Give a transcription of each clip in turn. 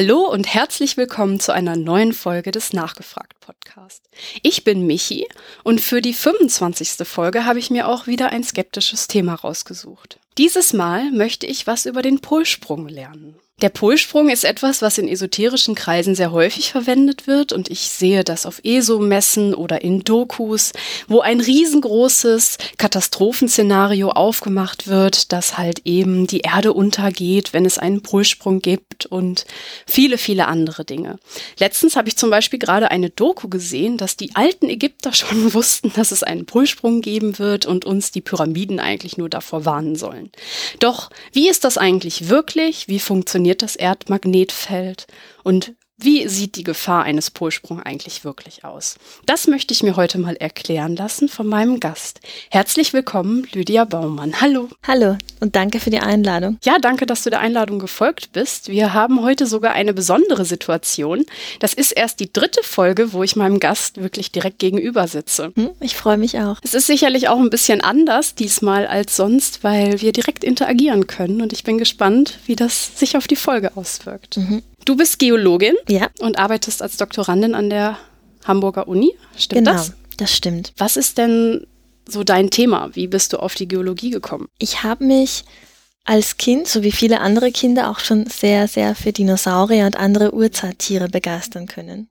Hallo und herzlich willkommen zu einer neuen Folge des Nachgefragt Podcast. Ich bin Michi und für die 25. Folge habe ich mir auch wieder ein skeptisches Thema rausgesucht. Dieses Mal möchte ich was über den Polsprung lernen. Der Polsprung ist etwas, was in esoterischen Kreisen sehr häufig verwendet wird und ich sehe das auf ESO-Messen oder in Dokus, wo ein riesengroßes Katastrophenszenario aufgemacht wird, dass halt eben die Erde untergeht, wenn es einen Polsprung gibt und viele, viele andere Dinge. Letztens habe ich zum Beispiel gerade eine Doku gesehen, dass die alten Ägypter schon wussten, dass es einen Polsprung geben wird und uns die Pyramiden eigentlich nur davor warnen sollen. Doch wie ist das eigentlich wirklich? Wie funktioniert funktioniert das Erdmagnetfeld. Und wie sieht die Gefahr eines Polsprungs eigentlich wirklich aus? Das möchte ich mir heute mal erklären lassen von meinem Gast. Herzlich willkommen, Lydia Baumann. Hallo. Hallo und danke für die Einladung. Ja, danke, dass du der Einladung gefolgt bist. Wir haben heute sogar eine besondere Situation. Das ist erst die dritte Folge, wo ich meinem Gast wirklich direkt gegenüber sitze. Hm, ich freue mich auch. Es ist sicherlich auch ein bisschen anders diesmal als sonst, weil wir direkt interagieren können und ich bin gespannt, wie das sich auf die Folge auswirkt. Mhm. Du bist Geologin ja. und arbeitest als Doktorandin an der Hamburger Uni. Stimmt genau, das? das stimmt. Was ist denn so dein Thema? Wie bist du auf die Geologie gekommen? Ich habe mich als Kind, so wie viele andere Kinder, auch schon sehr, sehr für Dinosaurier und andere Urzeittiere begeistern können.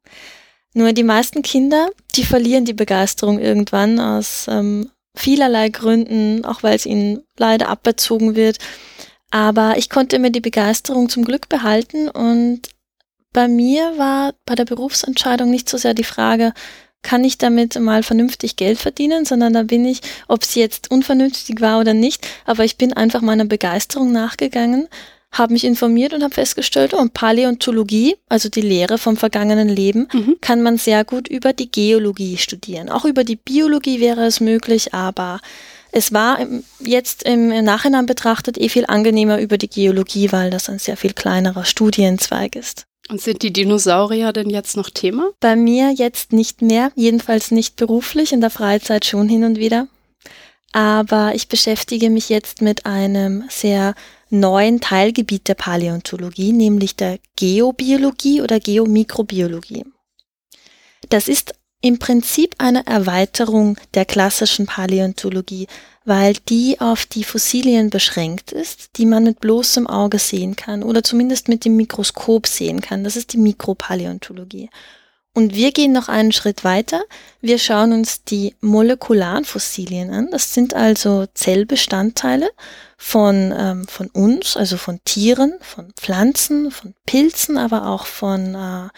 Nur die meisten Kinder, die verlieren die Begeisterung irgendwann aus ähm, vielerlei Gründen, auch weil es ihnen leider aberzogen wird. Aber ich konnte mir die Begeisterung zum Glück behalten und bei mir war bei der Berufsentscheidung nicht so sehr die Frage, kann ich damit mal vernünftig Geld verdienen, sondern da bin ich, ob es jetzt unvernünftig war oder nicht, aber ich bin einfach meiner Begeisterung nachgegangen, habe mich informiert und habe festgestellt, oh, Paläontologie, also die Lehre vom vergangenen Leben, mhm. kann man sehr gut über die Geologie studieren. Auch über die Biologie wäre es möglich, aber es war jetzt im Nachhinein betrachtet eh viel angenehmer über die Geologie, weil das ein sehr viel kleinerer Studienzweig ist. Und sind die Dinosaurier denn jetzt noch Thema? Bei mir jetzt nicht mehr, jedenfalls nicht beruflich, in der Freizeit schon hin und wieder. Aber ich beschäftige mich jetzt mit einem sehr neuen Teilgebiet der Paläontologie, nämlich der Geobiologie oder Geomikrobiologie. Das ist im Prinzip eine Erweiterung der klassischen Paläontologie, weil die auf die Fossilien beschränkt ist, die man mit bloßem Auge sehen kann oder zumindest mit dem Mikroskop sehen kann. Das ist die Mikropaläontologie. Und wir gehen noch einen Schritt weiter. Wir schauen uns die molekularen Fossilien an. Das sind also Zellbestandteile von, ähm, von uns, also von Tieren, von Pflanzen, von Pilzen, aber auch von äh,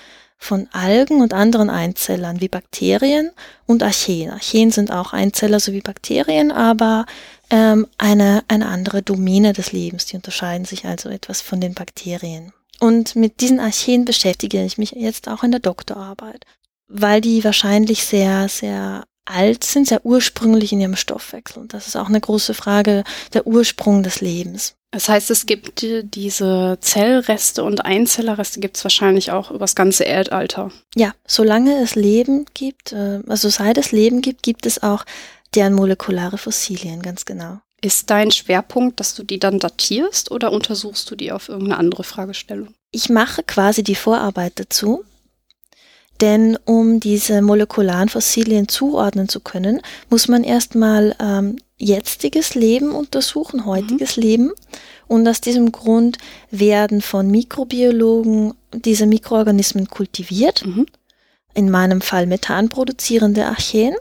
von Algen und anderen Einzellern wie Bakterien und Archeen. Archeen sind auch Einzeller sowie Bakterien, aber ähm, eine, eine andere Domäne des Lebens. Die unterscheiden sich also etwas von den Bakterien. Und mit diesen Archeen beschäftige ich mich jetzt auch in der Doktorarbeit, weil die wahrscheinlich sehr, sehr alt sind, sehr ursprünglich in ihrem Stoffwechsel. Und das ist auch eine große Frage, der Ursprung des Lebens. Das heißt, es gibt diese Zellreste und Einzellerreste gibt es wahrscheinlich auch über das ganze Erdalter. Ja, solange es Leben gibt, äh, also seit es Leben gibt, gibt es auch deren molekulare Fossilien, ganz genau. Ist dein Schwerpunkt, dass du die dann datierst oder untersuchst du die auf irgendeine andere Fragestellung? Ich mache quasi die Vorarbeit dazu. Denn um diese molekularen Fossilien zuordnen zu können, muss man erstmal ähm, jetziges Leben untersuchen, heutiges mhm. Leben. Und aus diesem Grund werden von Mikrobiologen diese Mikroorganismen kultiviert. Mhm. In meinem Fall Methan produzierende Archeen.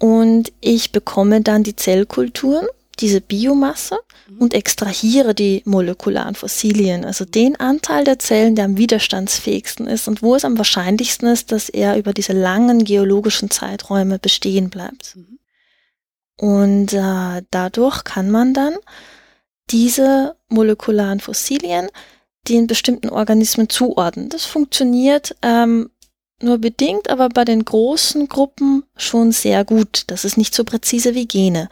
Und ich bekomme dann die Zellkulturen diese Biomasse mhm. und extrahiere die molekularen Fossilien, also den Anteil der Zellen, der am widerstandsfähigsten ist und wo es am wahrscheinlichsten ist, dass er über diese langen geologischen Zeiträume bestehen bleibt. Mhm. Und äh, dadurch kann man dann diese molekularen Fossilien den bestimmten Organismen zuordnen. Das funktioniert ähm, nur bedingt, aber bei den großen Gruppen schon sehr gut. Das ist nicht so präzise wie Gene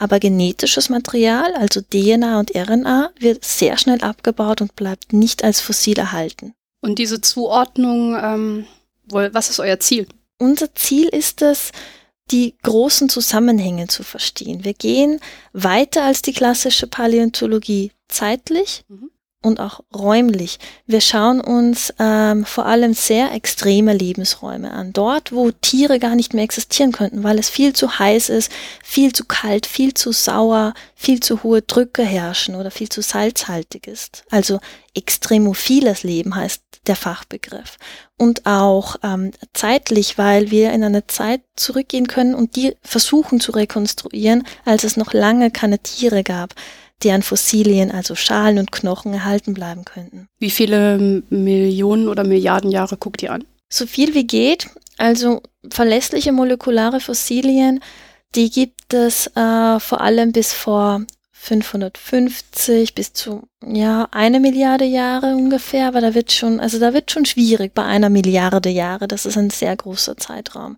aber genetisches Material, also DNA und RNA, wird sehr schnell abgebaut und bleibt nicht als Fossil erhalten. Und diese Zuordnung, ähm, was ist euer Ziel? Unser Ziel ist es, die großen Zusammenhänge zu verstehen. Wir gehen weiter als die klassische Paläontologie zeitlich mhm. Und auch räumlich. Wir schauen uns ähm, vor allem sehr extreme Lebensräume an. Dort, wo Tiere gar nicht mehr existieren könnten, weil es viel zu heiß ist, viel zu kalt, viel zu sauer, viel zu hohe Drücke herrschen oder viel zu salzhaltig ist. Also extremophiles Leben heißt der Fachbegriff. Und auch ähm, zeitlich, weil wir in eine Zeit zurückgehen können und die versuchen zu rekonstruieren, als es noch lange keine Tiere gab deren Fossilien, also Schalen und Knochen, erhalten bleiben könnten. Wie viele Millionen oder Milliarden Jahre guckt ihr an? So viel wie geht. Also verlässliche molekulare Fossilien, die gibt es äh, vor allem bis vor 550 bis zu ja eine Milliarde Jahre ungefähr, aber da wird schon, also da wird schon schwierig bei einer Milliarde Jahre. Das ist ein sehr großer Zeitraum.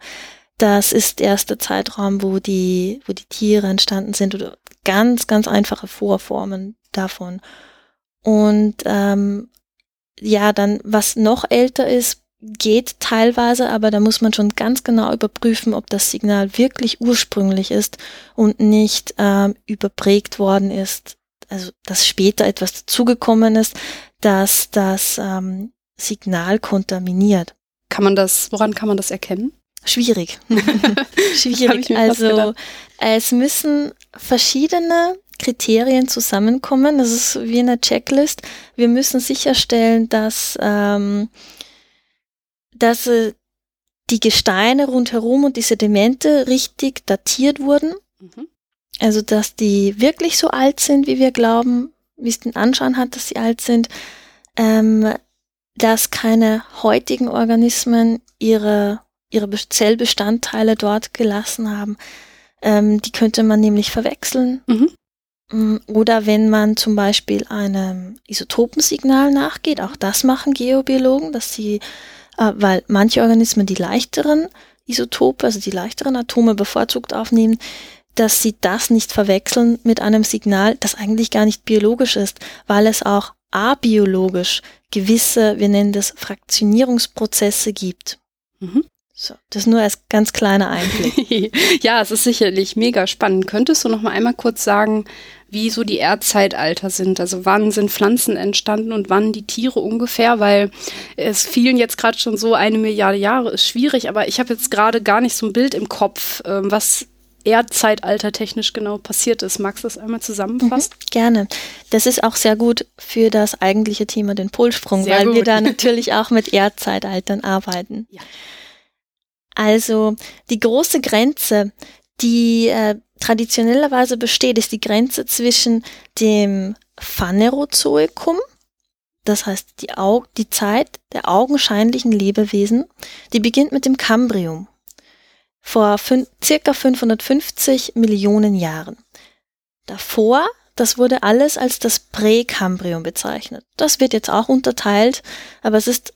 Das ist der erste Zeitraum, wo die, wo die Tiere entstanden sind oder ganz, ganz einfache Vorformen davon. Und ähm, ja, dann, was noch älter ist, geht teilweise, aber da muss man schon ganz genau überprüfen, ob das Signal wirklich ursprünglich ist und nicht ähm, überprägt worden ist. Also, dass später etwas dazugekommen ist, dass das ähm, Signal kontaminiert. Kann man das, woran kann man das erkennen? Schwierig. Schwierig. Also es müssen verschiedene Kriterien zusammenkommen. Das ist wie eine Checklist. Wir müssen sicherstellen, dass, ähm, dass äh, die Gesteine rundherum und die Sedimente richtig datiert wurden. Mhm. Also dass die wirklich so alt sind, wie wir glauben, wie es den Anschein hat, dass sie alt sind. Ähm, dass keine heutigen Organismen ihre ihre Zellbestandteile dort gelassen haben. Ähm, die könnte man nämlich verwechseln. Mhm. Mm, oder wenn man zum Beispiel einem Isotopensignal nachgeht, auch das machen Geobiologen, dass sie, äh, weil manche Organismen die leichteren Isotope, also die leichteren Atome bevorzugt aufnehmen, dass sie das nicht verwechseln mit einem Signal, das eigentlich gar nicht biologisch ist, weil es auch abiologisch gewisse, wir nennen das Fraktionierungsprozesse gibt. Mhm. So, das nur als ganz kleiner Einblick. ja, es ist sicherlich mega spannend. Könntest du noch mal einmal kurz sagen, wie so die Erdzeitalter sind? Also wann sind Pflanzen entstanden und wann die Tiere ungefähr? Weil es fielen jetzt gerade schon so eine Milliarde Jahre, ist schwierig, aber ich habe jetzt gerade gar nicht so ein Bild im Kopf, ähm, was Erdzeitalter technisch genau passiert ist. Magst du das einmal zusammenfassen? Mhm, gerne. Das ist auch sehr gut für das eigentliche Thema, den Polsprung, sehr weil gut. wir da natürlich auch mit Erdzeitaltern arbeiten. Ja. Also die große Grenze, die äh, traditionellerweise besteht, ist die Grenze zwischen dem Phanerozoikum, das heißt die, Au die Zeit der augenscheinlichen Lebewesen, die beginnt mit dem Kambrium vor circa 550 Millionen Jahren. Davor, das wurde alles als das Präkambrium bezeichnet. Das wird jetzt auch unterteilt, aber es ist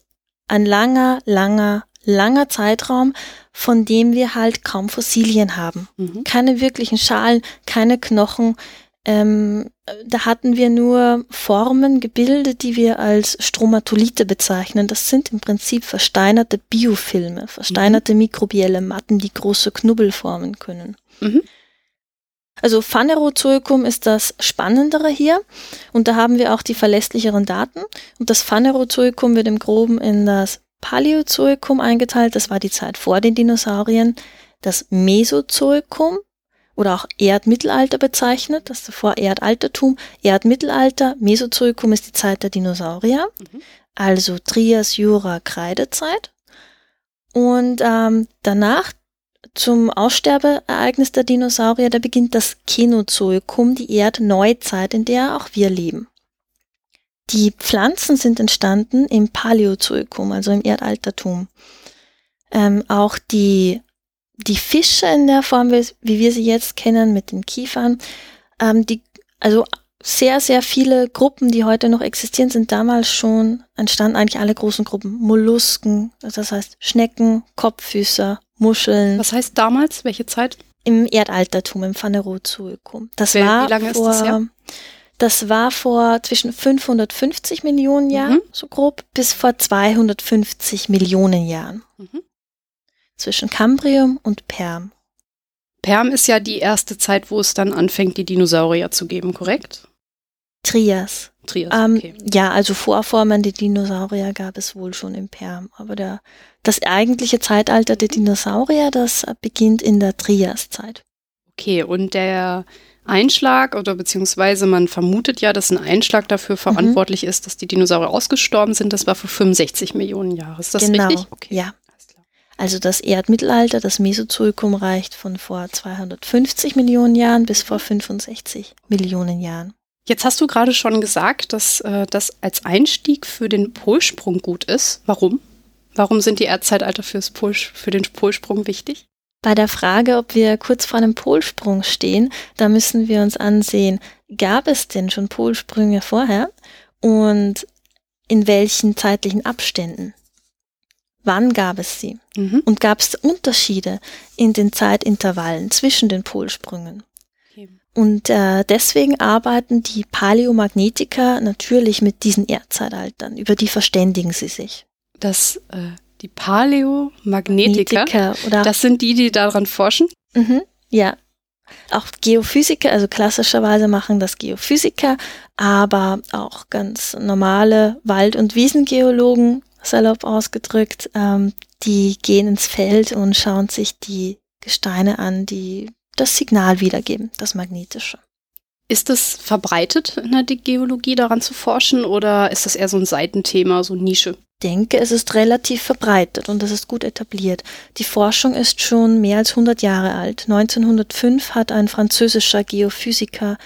ein langer, langer langer Zeitraum, von dem wir halt kaum Fossilien haben. Mhm. Keine wirklichen Schalen, keine Knochen. Ähm, da hatten wir nur Formen, Gebilde, die wir als Stromatolite bezeichnen. Das sind im Prinzip versteinerte Biofilme, versteinerte mhm. mikrobielle Matten, die große Knubbel formen können. Mhm. Also Phanerozoikum ist das Spannendere hier und da haben wir auch die verlässlicheren Daten und das Phanerozoikum wird im Groben in das Paläozoikum eingeteilt, das war die Zeit vor den Dinosauriern, das Mesozoikum oder auch Erdmittelalter bezeichnet, das davor Erdaltertum, Erdmittelalter, Mesozoikum ist die Zeit der Dinosaurier, mhm. also Trias, Jura, Kreidezeit. Und ähm, danach zum Aussterbeereignis der Dinosaurier, da beginnt das Kenozoikum, die Erdneuzeit, in der auch wir leben. Die Pflanzen sind entstanden im Paläozoikum, also im Erdaltertum. Ähm, auch die, die Fische in der Form, wie, wir sie jetzt kennen, mit den Kiefern, ähm, die, also sehr, sehr viele Gruppen, die heute noch existieren, sind damals schon entstanden, eigentlich alle großen Gruppen. Mollusken, das heißt Schnecken, Kopffüßer, Muscheln. Was heißt damals? Welche Zeit? Im Erdaltertum, im Phanerozoikum. Das wie, war wie lange vor, ist das her? Das war vor zwischen 550 Millionen Jahren, mhm. so grob, bis vor 250 Millionen Jahren. Mhm. Zwischen Kambrium und Perm. Perm ist ja die erste Zeit, wo es dann anfängt, die Dinosaurier zu geben, korrekt? Trias. Trias, ähm, okay. Ja, also Vorformen der Dinosaurier gab es wohl schon im Perm, aber der, das eigentliche Zeitalter der Dinosaurier, das beginnt in der Triaszeit. Okay, und der Einschlag oder beziehungsweise man vermutet ja, dass ein Einschlag dafür mhm. verantwortlich mhm. ist, dass die Dinosaurier ausgestorben sind. Das war vor 65 Millionen Jahren. Ist das genau. richtig? Okay. Ja. Also das Erdmittelalter, das Mesozoikum reicht von vor 250 Millionen Jahren bis vor 65 Millionen Jahren. Jetzt hast du gerade schon gesagt, dass äh, das als Einstieg für den Polsprung gut ist. Warum? Warum sind die Erdzeitalter fürs Pol, für den Polsprung wichtig? Bei der Frage, ob wir kurz vor einem Polsprung stehen, da müssen wir uns ansehen, gab es denn schon Polsprünge vorher und in welchen zeitlichen Abständen? Wann gab es sie? Mhm. Und gab es Unterschiede in den Zeitintervallen zwischen den Polsprüngen? Okay. Und äh, deswegen arbeiten die Paläomagnetiker natürlich mit diesen Erdzeitaltern, über die verständigen sie sich. Das, äh, die Paläomagnetiker, oder das sind die, die daran forschen? Mhm, ja, auch Geophysiker, also klassischerweise machen das Geophysiker, aber auch ganz normale Wald- und Wiesengeologen salopp ausgedrückt, ähm, die gehen ins Feld und schauen sich die Gesteine an, die das Signal wiedergeben, das magnetische. Ist es verbreitet in der Geologie daran zu forschen oder ist das eher so ein Seitenthema, so Nische? Ich denke, es ist relativ verbreitet und es ist gut etabliert. Die Forschung ist schon mehr als 100 Jahre alt. 1905 hat ein französischer Geophysiker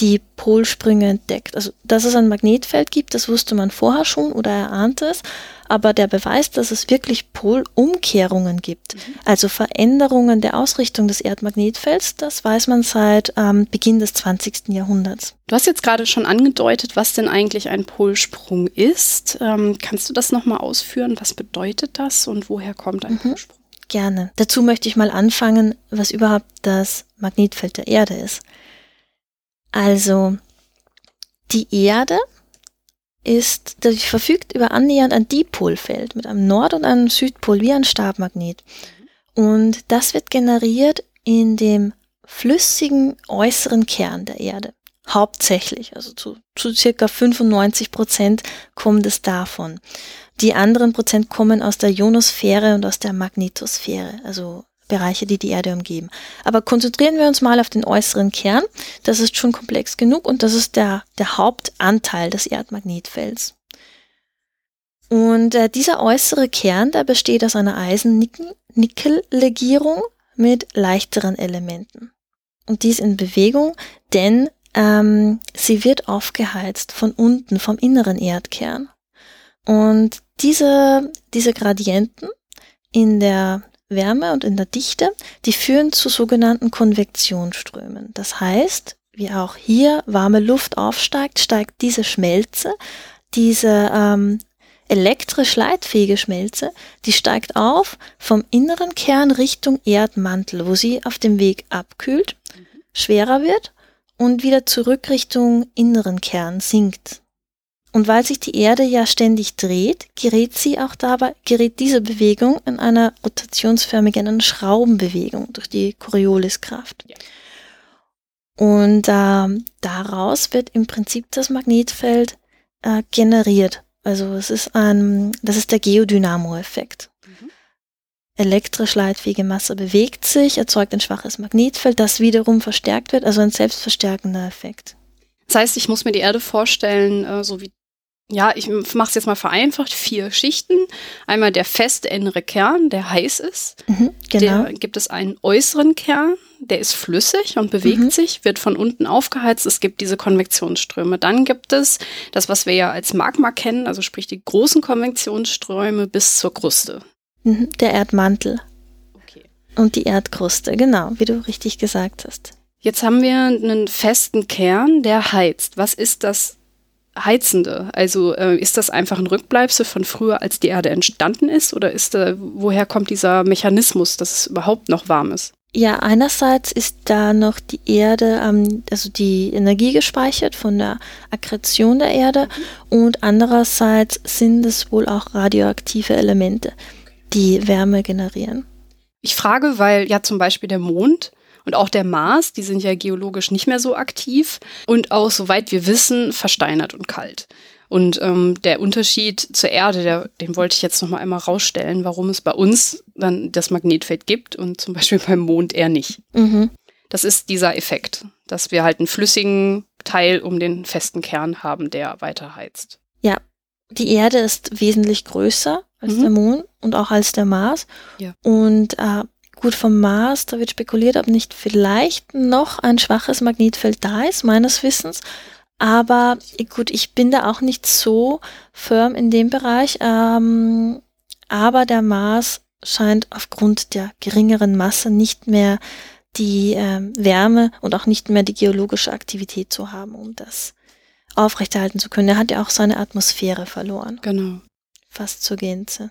die Polsprünge entdeckt. Also, dass es ein Magnetfeld gibt, das wusste man vorher schon oder er ahnte es. Aber der Beweis, dass es wirklich Polumkehrungen gibt, mhm. also Veränderungen der Ausrichtung des Erdmagnetfelds, das weiß man seit ähm, Beginn des 20. Jahrhunderts. Du hast jetzt gerade schon angedeutet, was denn eigentlich ein Polsprung ist. Ähm, kannst du das nochmal ausführen? Was bedeutet das und woher kommt ein mhm. Polsprung? Gerne. Dazu möchte ich mal anfangen, was überhaupt das Magnetfeld der Erde ist. Also die Erde ist, die verfügt über annähernd ein Dipolfeld mit einem Nord- und einem Südpol wie ein Stabmagnet. Und das wird generiert in dem flüssigen äußeren Kern der Erde. Hauptsächlich, also zu, zu circa 95 Prozent kommt es davon. Die anderen Prozent kommen aus der Ionosphäre und aus der Magnetosphäre, also Bereiche, die die Erde umgeben. Aber konzentrieren wir uns mal auf den äußeren Kern. Das ist schon komplex genug und das ist der, der Hauptanteil des Erdmagnetfelds. Und äh, dieser äußere Kern, der besteht aus einer Eisen-Nickel-Legierung mit leichteren Elementen. Und dies in Bewegung, denn ähm, sie wird aufgeheizt von unten, vom inneren Erdkern. Und diese, diese Gradienten in der Wärme und in der Dichte, die führen zu sogenannten Konvektionsströmen. Das heißt, wie auch hier warme Luft aufsteigt, steigt diese Schmelze, diese ähm, elektrisch leitfähige Schmelze, die steigt auf vom inneren Kern Richtung Erdmantel, wo sie auf dem Weg abkühlt, schwerer wird und wieder zurück Richtung inneren Kern sinkt. Und weil sich die Erde ja ständig dreht, gerät sie auch dabei, gerät diese Bewegung in einer rotationsförmigen in Schraubenbewegung durch die Corioliskraft. Ja. Und äh, daraus wird im Prinzip das Magnetfeld äh, generiert. Also es ist ein, das ist der Geodynamo-Effekt. Mhm. Elektrisch leitfähige Masse bewegt sich, erzeugt ein schwaches Magnetfeld, das wiederum verstärkt wird, also ein selbstverstärkender Effekt. Das heißt, ich muss mir die Erde vorstellen, äh, so wie ja, ich mache es jetzt mal vereinfacht, vier Schichten. Einmal der feste innere Kern, der heiß ist. Mhm, genau. Der gibt es einen äußeren Kern, der ist flüssig und bewegt mhm. sich, wird von unten aufgeheizt. Es gibt diese Konvektionsströme. Dann gibt es das, was wir ja als Magma kennen, also sprich die großen Konvektionsströme bis zur Kruste. Mhm, der Erdmantel. Okay. Und die Erdkruste, genau, wie du richtig gesagt hast. Jetzt haben wir einen festen Kern, der heizt. Was ist das Heizende? Also äh, ist das einfach ein Rückbleibsel von früher, als die Erde entstanden ist? Oder ist da, woher kommt dieser Mechanismus, dass es überhaupt noch warm ist? Ja, einerseits ist da noch die Erde, ähm, also die Energie gespeichert von der Akkretion der Erde und andererseits sind es wohl auch radioaktive Elemente, die Wärme generieren. Ich frage, weil ja zum Beispiel der Mond Und auch der Mars, die sind ja geologisch nicht mehr so aktiv und auch, soweit wir wissen, versteinert und kalt. Und ähm, der Unterschied zur Erde, der, den wollte ich jetzt noch mal einmal rausstellen, warum es bei uns dann das Magnetfeld gibt und zum Beispiel beim Mond eher nicht. Mhm. Das ist dieser Effekt, dass wir halt einen flüssigen Teil um den festen Kern haben, der weiter heizt. Ja, die Erde ist wesentlich größer als Mhm. der Mond und auch als der Mars. Ja. Und äh, gut, vom Mars, da wird spekuliert, ob nicht vielleicht noch ein schwaches Magnetfeld da ist, meines Wissens. Aber äh, gut, ich bin da auch nicht so firm in dem Bereich. Ähm, aber der Mars scheint aufgrund der geringeren Masse nicht mehr die ähm, Wärme und auch nicht mehr die geologische Aktivität zu haben, um das aufrechterhalten zu können. Er hat ja auch seine Atmosphäre verloren, Genau. fast zur Gänze.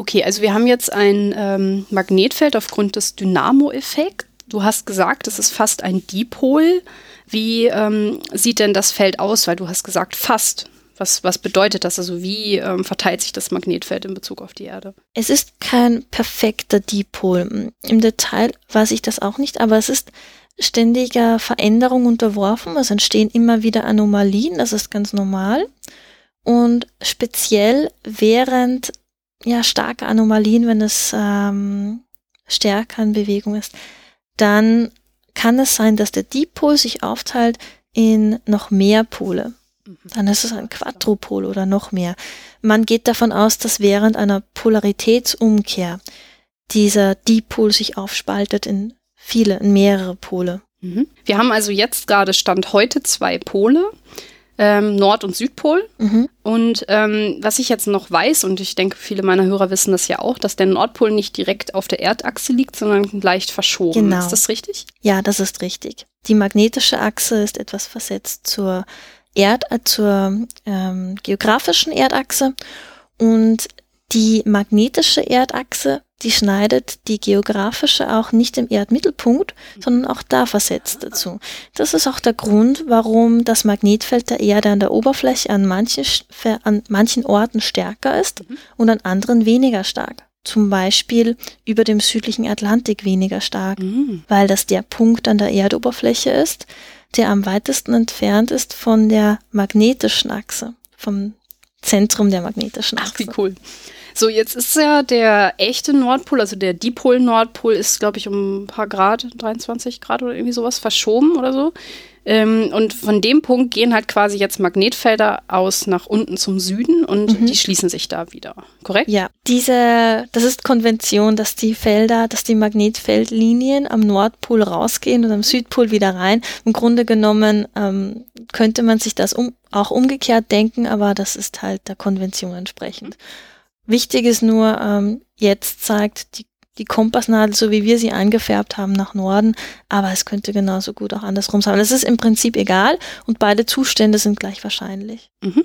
Okay, also wir haben jetzt ein ähm, Magnetfeld aufgrund des Dynamo-Effekts. Du hast gesagt, es ist fast ein Dipol. Wie ähm, sieht denn das Feld aus? Weil du hast gesagt, fast. Was, was bedeutet das? Also wie ähm, verteilt sich das Magnetfeld in Bezug auf die Erde? Es ist kein perfekter Dipol. Im Detail weiß ich das auch nicht, aber es ist ständiger Veränderung unterworfen. Es entstehen immer wieder Anomalien, das ist ganz normal. Und speziell während ja, starke Anomalien, wenn es ähm, stärker in Bewegung ist, dann kann es sein, dass der Dipol sich aufteilt in noch mehr Pole. Dann ist es ein Quadrupol oder noch mehr. Man geht davon aus, dass während einer Polaritätsumkehr dieser Dipol sich aufspaltet in viele, in mehrere Pole. Mhm. Wir haben also jetzt gerade Stand heute zwei Pole, ähm, Nord- und Südpol. Mhm. Und ähm, was ich jetzt noch weiß, und ich denke, viele meiner Hörer wissen das ja auch, dass der Nordpol nicht direkt auf der Erdachse liegt, sondern leicht verschoben. Genau. Ist das richtig? Ja, das ist richtig. Die magnetische Achse ist etwas versetzt zur Erd, äh, zur ähm, geografischen Erdachse und die magnetische Erdachse, die schneidet die geografische auch nicht im Erdmittelpunkt, sondern auch da versetzt dazu. Das ist auch der Grund, warum das Magnetfeld der Erde an der Oberfläche an manchen, an manchen Orten stärker ist und an anderen weniger stark. Zum Beispiel über dem südlichen Atlantik weniger stark Mhm. weil das der Punkt an der Erdoberfläche ist, der am weitesten entfernt ist von der magnetischen Achse, vom Zentrum der magnetischen Ach, Achse. wie cool. So, jetzt ist ja der echte Nordpol, also der Dipol-Nordpol ist, glaube ich, um ein paar Grad, 23 Grad oder irgendwie sowas, verschoben oder so. Ähm, und von dem Punkt gehen halt quasi jetzt Magnetfelder aus nach unten zum Süden und Mhm. die schließen sich da wieder. Korrekt? Ja, diese, das ist Konvention, dass die Felder, dass die Magnetfeldlinien am Nordpol rausgehen und am Südpol wieder rein. Im Grunde genommen ähm, könnte man sich das um, auch umgekehrt denken, aber das ist halt der Konvention entsprechend. Wichtig ist nur, ähm, jetzt zeigt die, die Kompassnadel, so wie wir sie eingefärbt haben, nach Norden, aber es könnte genauso gut auch andersrum sein. Es ist im Prinzip egal und beide Zustände sind gleich wahrscheinlich. Mhm.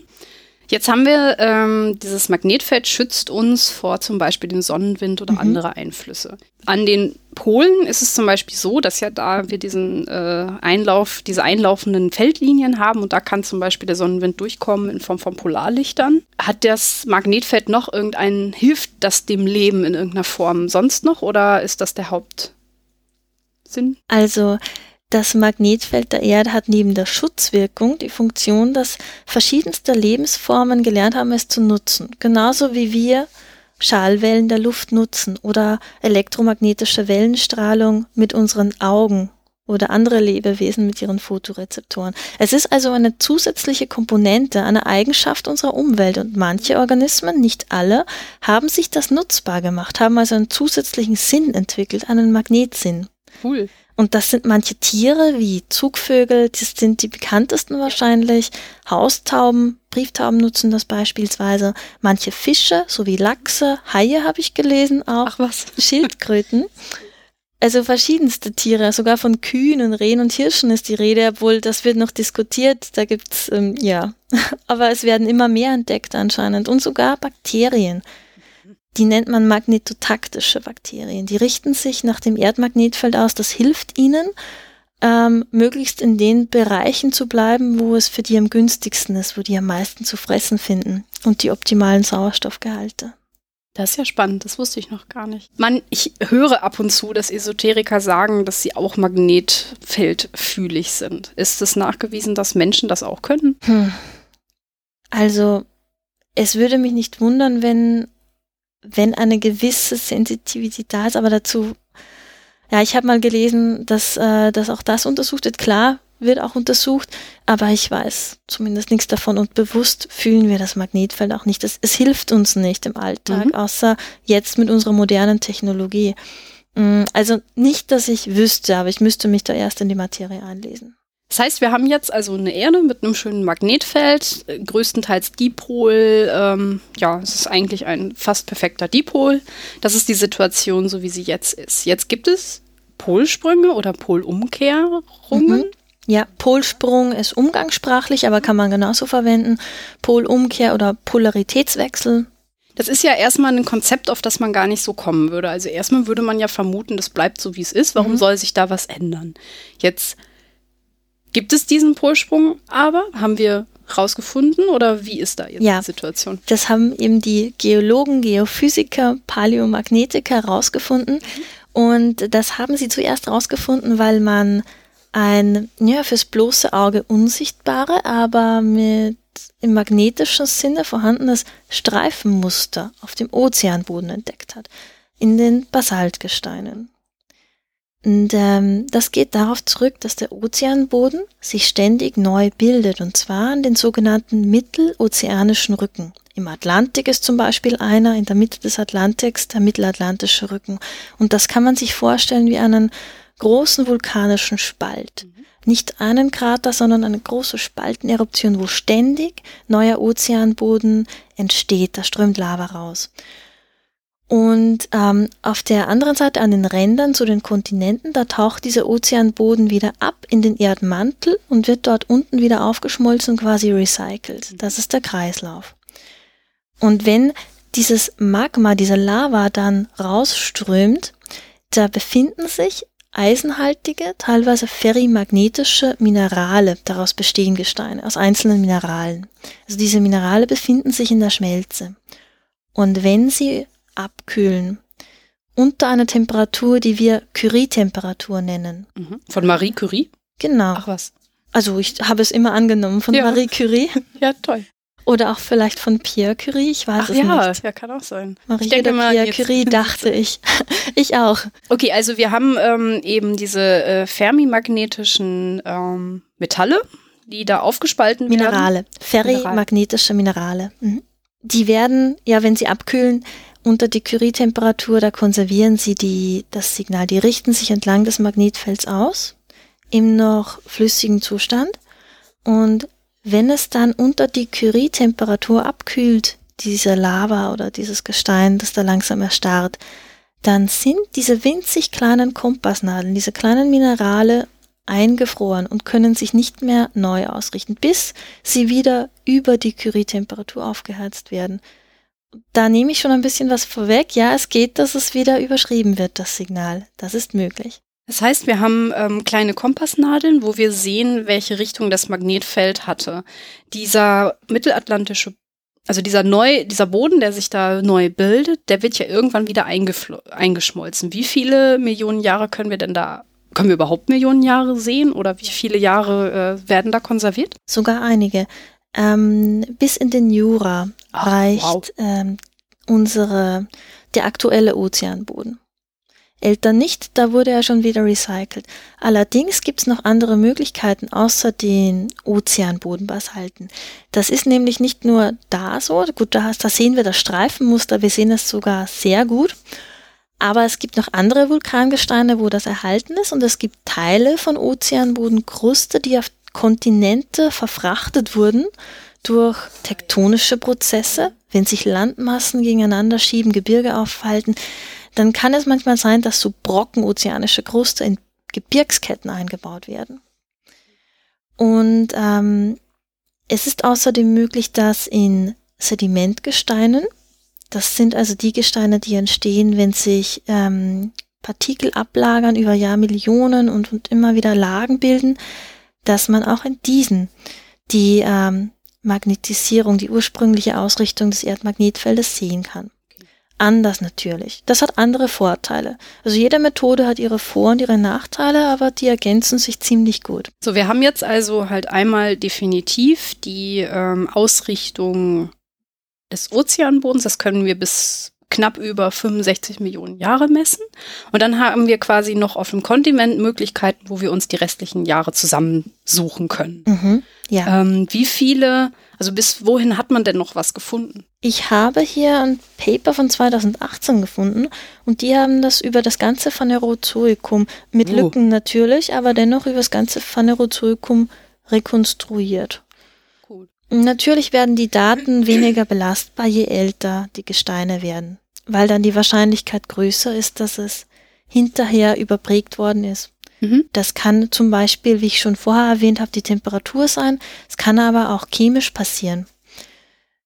Jetzt haben wir, ähm, dieses Magnetfeld schützt uns vor zum Beispiel dem Sonnenwind oder Mhm. andere Einflüsse. An den Polen ist es zum Beispiel so, dass ja da wir diesen äh, Einlauf, diese einlaufenden Feldlinien haben und da kann zum Beispiel der Sonnenwind durchkommen in Form von Polarlichtern. Hat das Magnetfeld noch irgendeinen, hilft das dem Leben in irgendeiner Form sonst noch oder ist das der Hauptsinn? Also das Magnetfeld der Erde hat neben der Schutzwirkung die Funktion, dass verschiedenste Lebensformen gelernt haben, es zu nutzen. Genauso wie wir Schallwellen der Luft nutzen oder elektromagnetische Wellenstrahlung mit unseren Augen oder andere Lebewesen mit ihren Photorezeptoren. Es ist also eine zusätzliche Komponente, eine Eigenschaft unserer Umwelt und manche Organismen, nicht alle, haben sich das nutzbar gemacht, haben also einen zusätzlichen Sinn entwickelt, einen Magnetsinn. Cool. Und das sind manche Tiere wie Zugvögel, das sind die bekanntesten wahrscheinlich. Haustauben, Brieftauben nutzen das beispielsweise. Manche Fische, sowie Lachse, Haie habe ich gelesen, auch Ach was. Schildkröten. Also verschiedenste Tiere, sogar von Kühen und Rehen und Hirschen ist die Rede, obwohl das wird noch diskutiert. Da gibt's ähm, ja, aber es werden immer mehr entdeckt anscheinend und sogar Bakterien. Die nennt man magnetotaktische Bakterien. Die richten sich nach dem Erdmagnetfeld aus. Das hilft ihnen, ähm, möglichst in den Bereichen zu bleiben, wo es für die am günstigsten ist, wo die am meisten zu fressen finden und die optimalen Sauerstoffgehalte. Das ist ja spannend, das wusste ich noch gar nicht. Man, ich höre ab und zu, dass Esoteriker sagen, dass sie auch magnetfeldfühlig sind. Ist es nachgewiesen, dass Menschen das auch können? Hm. Also, es würde mich nicht wundern, wenn, wenn eine gewisse Sensitivität da ist, aber dazu, ja, ich habe mal gelesen, dass, äh, dass auch das untersucht wird. Klar, wird auch untersucht, aber ich weiß zumindest nichts davon und bewusst fühlen wir das Magnetfeld auch nicht. Es, es hilft uns nicht im Alltag, mhm. außer jetzt mit unserer modernen Technologie. Mm, also nicht, dass ich wüsste, aber ich müsste mich da erst in die Materie einlesen. Das heißt, wir haben jetzt also eine Erde mit einem schönen Magnetfeld, größtenteils Dipol. Ähm, ja, es ist eigentlich ein fast perfekter Dipol. Das ist die Situation, so wie sie jetzt ist. Jetzt gibt es Polsprünge oder Polumkehrungen. Mhm. Ja, Polsprung ist umgangssprachlich, aber kann man genauso verwenden. Polumkehr oder Polaritätswechsel. Das ist ja erstmal ein Konzept, auf das man gar nicht so kommen würde. Also erstmal würde man ja vermuten, das bleibt so, wie es ist. Warum mhm. soll sich da was ändern? Jetzt gibt es diesen Polsprung aber, haben wir rausgefunden oder wie ist da jetzt ja, die Situation? Das haben eben die Geologen, Geophysiker, Paläomagnetiker rausgefunden. Mhm. Und das haben sie zuerst rausgefunden, weil man ein ja, fürs bloße Auge unsichtbare, aber mit im magnetischen Sinne vorhandenes Streifenmuster auf dem Ozeanboden entdeckt hat, in den Basaltgesteinen. Und ähm, das geht darauf zurück, dass der Ozeanboden sich ständig neu bildet, und zwar an den sogenannten mittelozeanischen Rücken. Im Atlantik ist zum Beispiel einer, in der Mitte des Atlantiks der mittelatlantische Rücken. Und das kann man sich vorstellen wie einen großen vulkanischen Spalt. Mhm. Nicht einen Krater, sondern eine große Spalteneruption, wo ständig neuer Ozeanboden entsteht. Da strömt Lava raus. Und ähm, auf der anderen Seite an den Rändern zu den Kontinenten, da taucht dieser Ozeanboden wieder ab in den Erdmantel und wird dort unten wieder aufgeschmolzen und quasi recycelt. Das ist der Kreislauf. Und wenn dieses Magma, diese Lava dann rausströmt, da befinden sich eisenhaltige, teilweise ferrimagnetische Minerale, daraus bestehen Gesteine, aus einzelnen Mineralen. Also diese Minerale befinden sich in der Schmelze. Und wenn sie abkühlen, unter einer Temperatur, die wir Curie-Temperatur nennen. Mhm. Von Marie Curie? Genau. Ach was. Also ich habe es immer angenommen von ja. Marie Curie. ja, toll. Oder auch vielleicht von Pierre Curie, ich weiß Ach, es ja, nicht. Ja, kann auch sein. Marie ich denke mal, Pierre Curie dachte ich. ich auch. Okay, also wir haben ähm, eben diese äh, fermimagnetischen ähm, Metalle, die da aufgespalten Minerale. werden. Ferrimagnetische Minerale. Mhm. Die werden, ja, wenn sie abkühlen, unter die Curie-Temperatur, da konservieren sie die, das Signal. Die richten sich entlang des Magnetfelds aus, im noch flüssigen Zustand. Und wenn es dann unter die Curie-Temperatur abkühlt, diese Lava oder dieses Gestein, das da langsam erstarrt, dann sind diese winzig kleinen Kompassnadeln, diese kleinen Minerale eingefroren und können sich nicht mehr neu ausrichten, bis sie wieder über die Curie-Temperatur aufgeheizt werden. Da nehme ich schon ein bisschen was vorweg. Ja, es geht, dass es wieder überschrieben wird, das Signal. Das ist möglich. Das heißt, wir haben ähm, kleine Kompassnadeln, wo wir sehen, welche Richtung das Magnetfeld hatte. Dieser mittelatlantische, also dieser neu, dieser Boden, der sich da neu bildet, der wird ja irgendwann wieder eingeschmolzen. Wie viele Millionen Jahre können wir denn da können wir überhaupt Millionen Jahre sehen oder wie viele Jahre äh, werden da konserviert? Sogar einige. Ähm, bis in den Jura Ach, reicht wow. ähm, unsere, der aktuelle Ozeanboden älter nicht, da wurde er schon wieder recycelt. Allerdings gibt es noch andere Möglichkeiten außer den Ozeanbodenbasalten. Das ist nämlich nicht nur da so, gut, da, da sehen wir das Streifenmuster, wir sehen es sogar sehr gut. Aber es gibt noch andere Vulkangesteine, wo das erhalten ist und es gibt Teile von Ozeanbodenkruste, die auf Kontinente verfrachtet wurden durch tektonische Prozesse, wenn sich Landmassen gegeneinander schieben, Gebirge aufhalten dann kann es manchmal sein, dass so Brocken ozeanische Kruste in Gebirgsketten eingebaut werden. Und ähm, es ist außerdem möglich, dass in Sedimentgesteinen, das sind also die Gesteine, die entstehen, wenn sich ähm, Partikel ablagern über Jahrmillionen und, und immer wieder Lagen bilden, dass man auch in diesen die ähm, Magnetisierung, die ursprüngliche Ausrichtung des Erdmagnetfeldes sehen kann. anders natürlich. Das hat andere Vorteile. Also jede Methode hat ihre Vor- und ihre Nachteile, aber die ergänzen sich ziemlich gut. So, wir haben jetzt also halt einmal definitiv die ähm, Ausrichtung des Ozeanbodens. Das können wir bis knapp über 65 Millionen Jahre messen. Und dann haben wir quasi noch auf dem Kontinent Möglichkeiten, wo wir uns die restlichen Jahre zusammensuchen können. Mhm, ja. Ähm, wie viele, also bis wohin hat man denn noch was gefunden? Ich habe hier ein Paper von 2018 gefunden und die haben das über das ganze Phanerozoikum, mit Oh. Lücken natürlich, aber dennoch über das ganze Phanerozoikum rekonstruiert. Natürlich werden die Daten weniger belastbar, je älter die Gesteine werden, weil dann die Wahrscheinlichkeit größer ist, dass es hinterher überprägt worden ist. Mhm. Das kann zum Beispiel, wie ich schon vorher erwähnt habe, die Temperatur sein. Es kann aber auch chemisch passieren,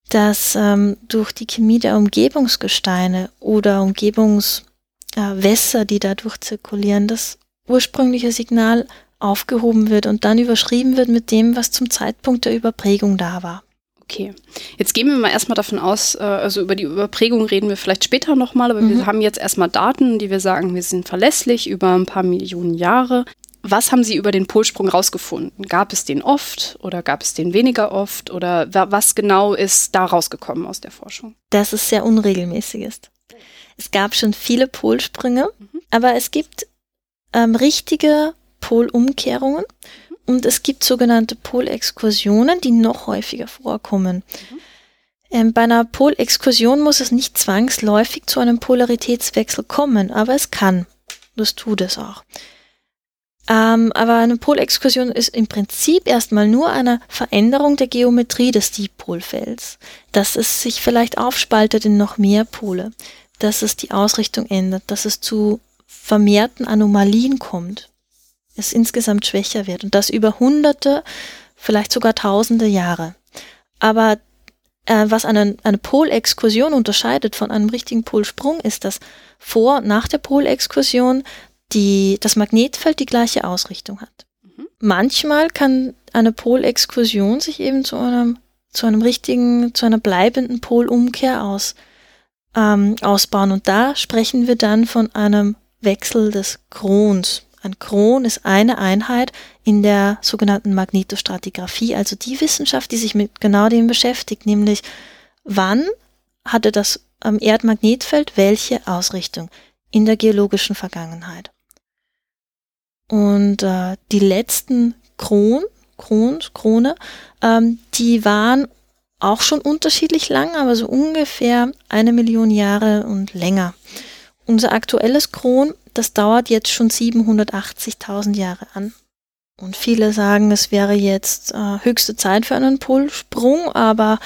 dass ähm, durch die Chemie der Umgebungsgesteine oder Umgebungswässer, äh, die dadurch zirkulieren, das ursprüngliche Signal aufgehoben wird und dann überschrieben wird mit dem, was zum Zeitpunkt der Überprägung da war. Okay. Jetzt gehen wir mal erstmal davon aus, äh, also über die Überprägung reden wir vielleicht später nochmal, aber wir Mhm. haben jetzt erstmal Daten, die wir sagen, wir sind verlässlich über ein paar Millionen Jahre. Was haben Sie über den Polsprung rausgefunden? Gab es den oft oder gab es den weniger oft oder wa- was genau ist da rausgekommen aus der Forschung? dass es sehr unregelmäßig ist. Es gab schon viele Polsprünge, Mhm. aber es gibt ähm, richtige Polumkehrungen und es gibt sogenannte Polexkursionen, die noch häufiger vorkommen. Ähm, bei einer Polexkursion muss es nicht zwangsläufig zu einem Polaritätswechsel kommen, aber es kann. Das tut es auch. Ähm, aber eine Polexkursion ist im Prinzip erstmal nur eine Veränderung der Geometrie des Dipolfelds dass es sich vielleicht aufspaltet in noch mehr Pole, dass es die Ausrichtung ändert, dass es zu vermehrten Anomalien kommt, es insgesamt schwächer wird und das über hunderte, vielleicht sogar tausende Jahre. Aber äh, was eine, eine Polexkursion unterscheidet von einem richtigen Polsprung, ist, dass vor und nach der Polexkursion die, das Magnetfeld die gleiche Ausrichtung hat. Mhm. Manchmal kann eine Polexkursion sich eben zu einem zu einem richtigen, zu einer bleibenden Polumkehr aus, ähm, ausbauen. Und da sprechen wir dann von einem Wechsel des Krons. Ein Kron ist eine Einheit in der sogenannten Magnetostratigraphie, also die Wissenschaft, die sich mit genau dem beschäftigt, nämlich wann hatte das Erdmagnetfeld welche Ausrichtung in der geologischen Vergangenheit. Und äh, die letzten Kron, Krons, Krone, ähm, die waren auch schon unterschiedlich lang, aber so ungefähr eine Million Jahre und länger. Unser aktuelles Kron, das dauert jetzt schon 780.000 Jahre an. Und viele sagen, es wäre jetzt äh, höchste Zeit für einen Polsprung, aber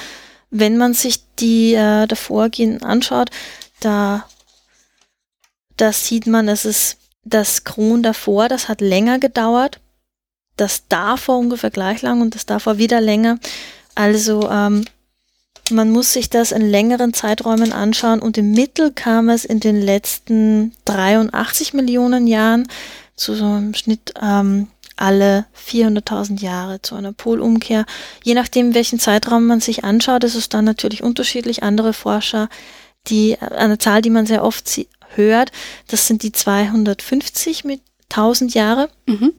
wenn man sich die äh, davorgehenden anschaut, da, da sieht man, es ist das Kron davor, das hat länger gedauert, das davor ungefähr gleich lang und das davor wieder länger. Also ähm, man muss sich das in längeren Zeiträumen anschauen und im Mittel kam es in den letzten 83 Millionen Jahren zu so einem Schnitt ähm, alle 400.000 Jahre zu einer Polumkehr. Je nachdem, welchen Zeitraum man sich anschaut, ist es dann natürlich unterschiedlich. Andere Forscher, die eine Zahl, die man sehr oft hört, das sind die 250 mit 1000 Jahre Mhm.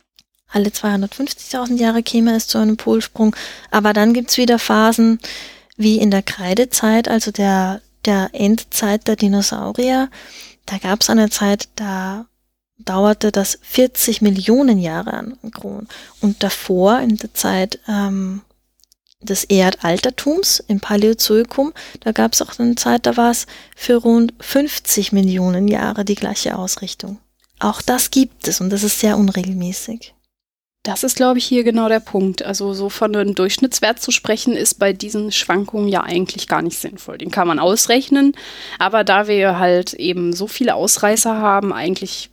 alle 250.000 Jahre käme es zu einem Polsprung. Aber dann gibt's wieder Phasen wie in der Kreidezeit, also der, der Endzeit der Dinosaurier. Da gab's eine Zeit, da dauerte das 40 Millionen Jahre an Kron. Und davor, in der Zeit ähm, des Erdaltertums im Paläozoikum, da gab's auch eine Zeit, da war es für rund 50 Millionen Jahre die gleiche Ausrichtung. Auch das gibt es und das ist sehr unregelmäßig. Das ist, glaube ich, hier genau der Punkt. Also so von einem Durchschnittswert zu sprechen, ist bei diesen Schwankungen ja eigentlich gar nicht sinnvoll. Den kann man ausrechnen, aber da wir halt eben so viele Ausreißer haben, eigentlich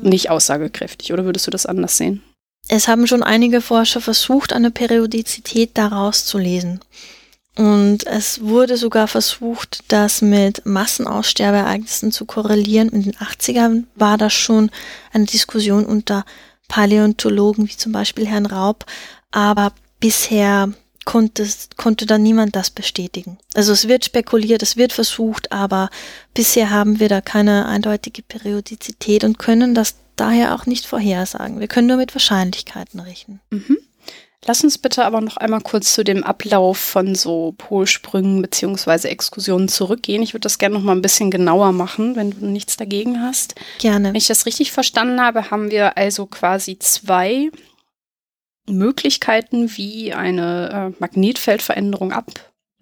nicht aussagekräftig. Oder würdest du das anders sehen? Es haben schon einige Forscher versucht, eine Periodizität daraus zu lesen. Und es wurde sogar versucht, das mit Massenaussterbeereignissen zu korrelieren. In den 80ern war das schon eine Diskussion unter Paläontologen wie zum Beispiel Herrn Raub. Aber bisher konnte, konnte dann niemand das bestätigen. Also es wird spekuliert, es wird versucht, aber bisher haben wir da keine eindeutige Periodizität und können das daher auch nicht vorhersagen. Wir können nur mit Wahrscheinlichkeiten rechnen. Mhm. Lass uns bitte aber noch einmal kurz zu dem Ablauf von so Polsprüngen beziehungsweise Exkursionen zurückgehen. Ich würde das gerne noch mal ein bisschen genauer machen, wenn du nichts dagegen hast. Gerne. Wenn ich das richtig verstanden habe, haben wir also quasi zwei Möglichkeiten, wie eine äh, Magnetfeldveränderung ab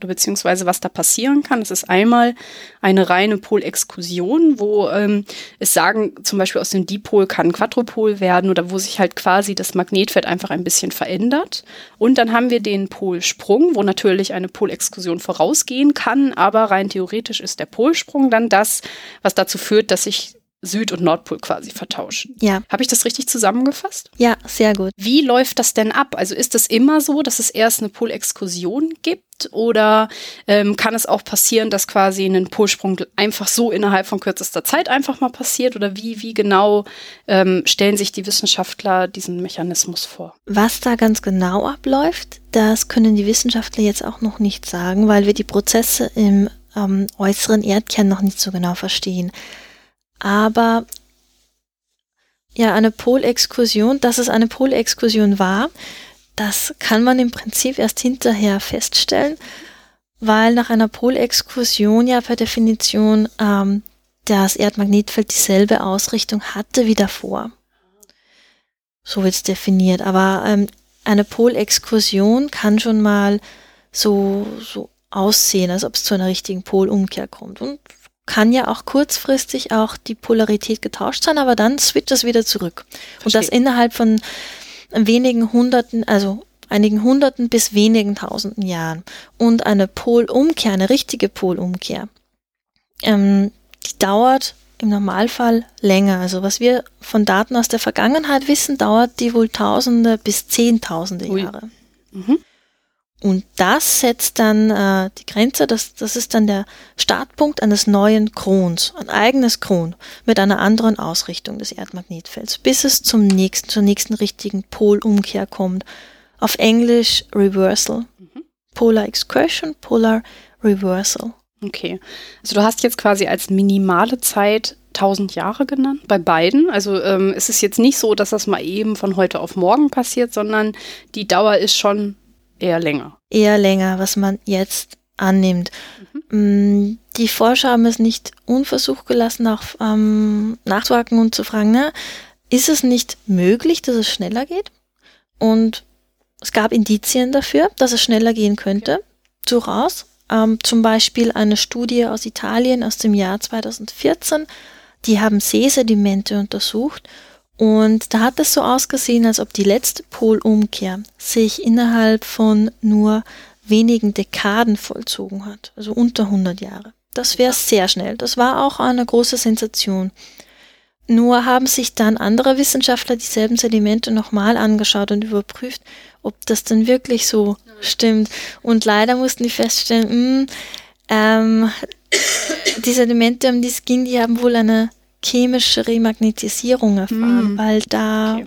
beziehungsweise was da passieren kann. Es ist einmal eine reine Polexkursion, wo ähm, es sagen, zum Beispiel aus dem Dipol kann Quadrupol werden oder wo sich halt quasi das Magnetfeld einfach ein bisschen verändert. Und dann haben wir den Polsprung, wo natürlich eine Polexkursion vorausgehen kann, aber rein theoretisch ist der Polsprung dann das, was dazu führt, dass sich Süd- und Nordpol quasi vertauschen. Ja. Habe ich das richtig zusammengefasst? Ja, sehr gut. Wie läuft das denn ab? Also ist es immer so, dass es erst eine Polexkursion gibt oder ähm, kann es auch passieren, dass quasi ein Polsprung einfach so innerhalb von kürzester Zeit einfach mal passiert? Oder wie, wie genau ähm, stellen sich die Wissenschaftler diesen Mechanismus vor? Was da ganz genau abläuft, das können die Wissenschaftler jetzt auch noch nicht sagen, weil wir die Prozesse im ähm, äußeren Erdkern noch nicht so genau verstehen. Aber ja, eine Polexkursion, dass es eine Polexkursion war, das kann man im Prinzip erst hinterher feststellen, weil nach einer Polexkursion ja per Definition ähm, das Erdmagnetfeld dieselbe Ausrichtung hatte wie davor. So wird es definiert. Aber ähm, eine Polexkursion kann schon mal so, so aussehen, als ob es zu einer richtigen Polumkehr kommt. Und kann ja auch kurzfristig auch die Polarität getauscht sein, aber dann switcht es wieder zurück. Verstehe. Und das innerhalb von wenigen Hunderten, also einigen Hunderten bis wenigen Tausenden Jahren. Und eine Polumkehr, eine richtige Polumkehr, ähm, die dauert im Normalfall länger. Also was wir von Daten aus der Vergangenheit wissen, dauert die wohl Tausende bis Zehntausende Jahre. Mhm. Und das setzt dann äh, die Grenze, das, das ist dann der Startpunkt eines neuen Krons, ein eigenes Kron mit einer anderen Ausrichtung des Erdmagnetfelds, bis es zum nächsten, zur nächsten richtigen Polumkehr kommt. Auf Englisch Reversal. Mhm. Polar Excursion, Polar Reversal. Okay. Also du hast jetzt quasi als minimale Zeit 1000 Jahre genannt, bei beiden. Also ähm, es ist jetzt nicht so, dass das mal eben von heute auf morgen passiert, sondern die Dauer ist schon Eher länger. Eher länger, was man jetzt annimmt. Mhm. Mm, die Forscher haben es nicht unversucht gelassen, auch ähm, nachzuhaken und zu fragen, na, ist es nicht möglich, dass es schneller geht? Und es gab Indizien dafür, dass es schneller gehen könnte. Durchaus. Ähm, zum Beispiel eine Studie aus Italien aus dem Jahr 2014. Die haben Seesedimente untersucht und da hat es so ausgesehen, als ob die letzte Polumkehr sich innerhalb von nur wenigen Dekaden vollzogen hat, also unter 100 Jahre. Das wäre sehr schnell. Das war auch eine große Sensation. Nur haben sich dann andere Wissenschaftler dieselben Sedimente nochmal angeschaut und überprüft, ob das denn wirklich so stimmt. Und leider mussten die feststellen, mh, hm, ähm, die Sedimente, um die es ging, die haben wohl eine chemische Remagnetisierung erfahren, mm. weil da okay.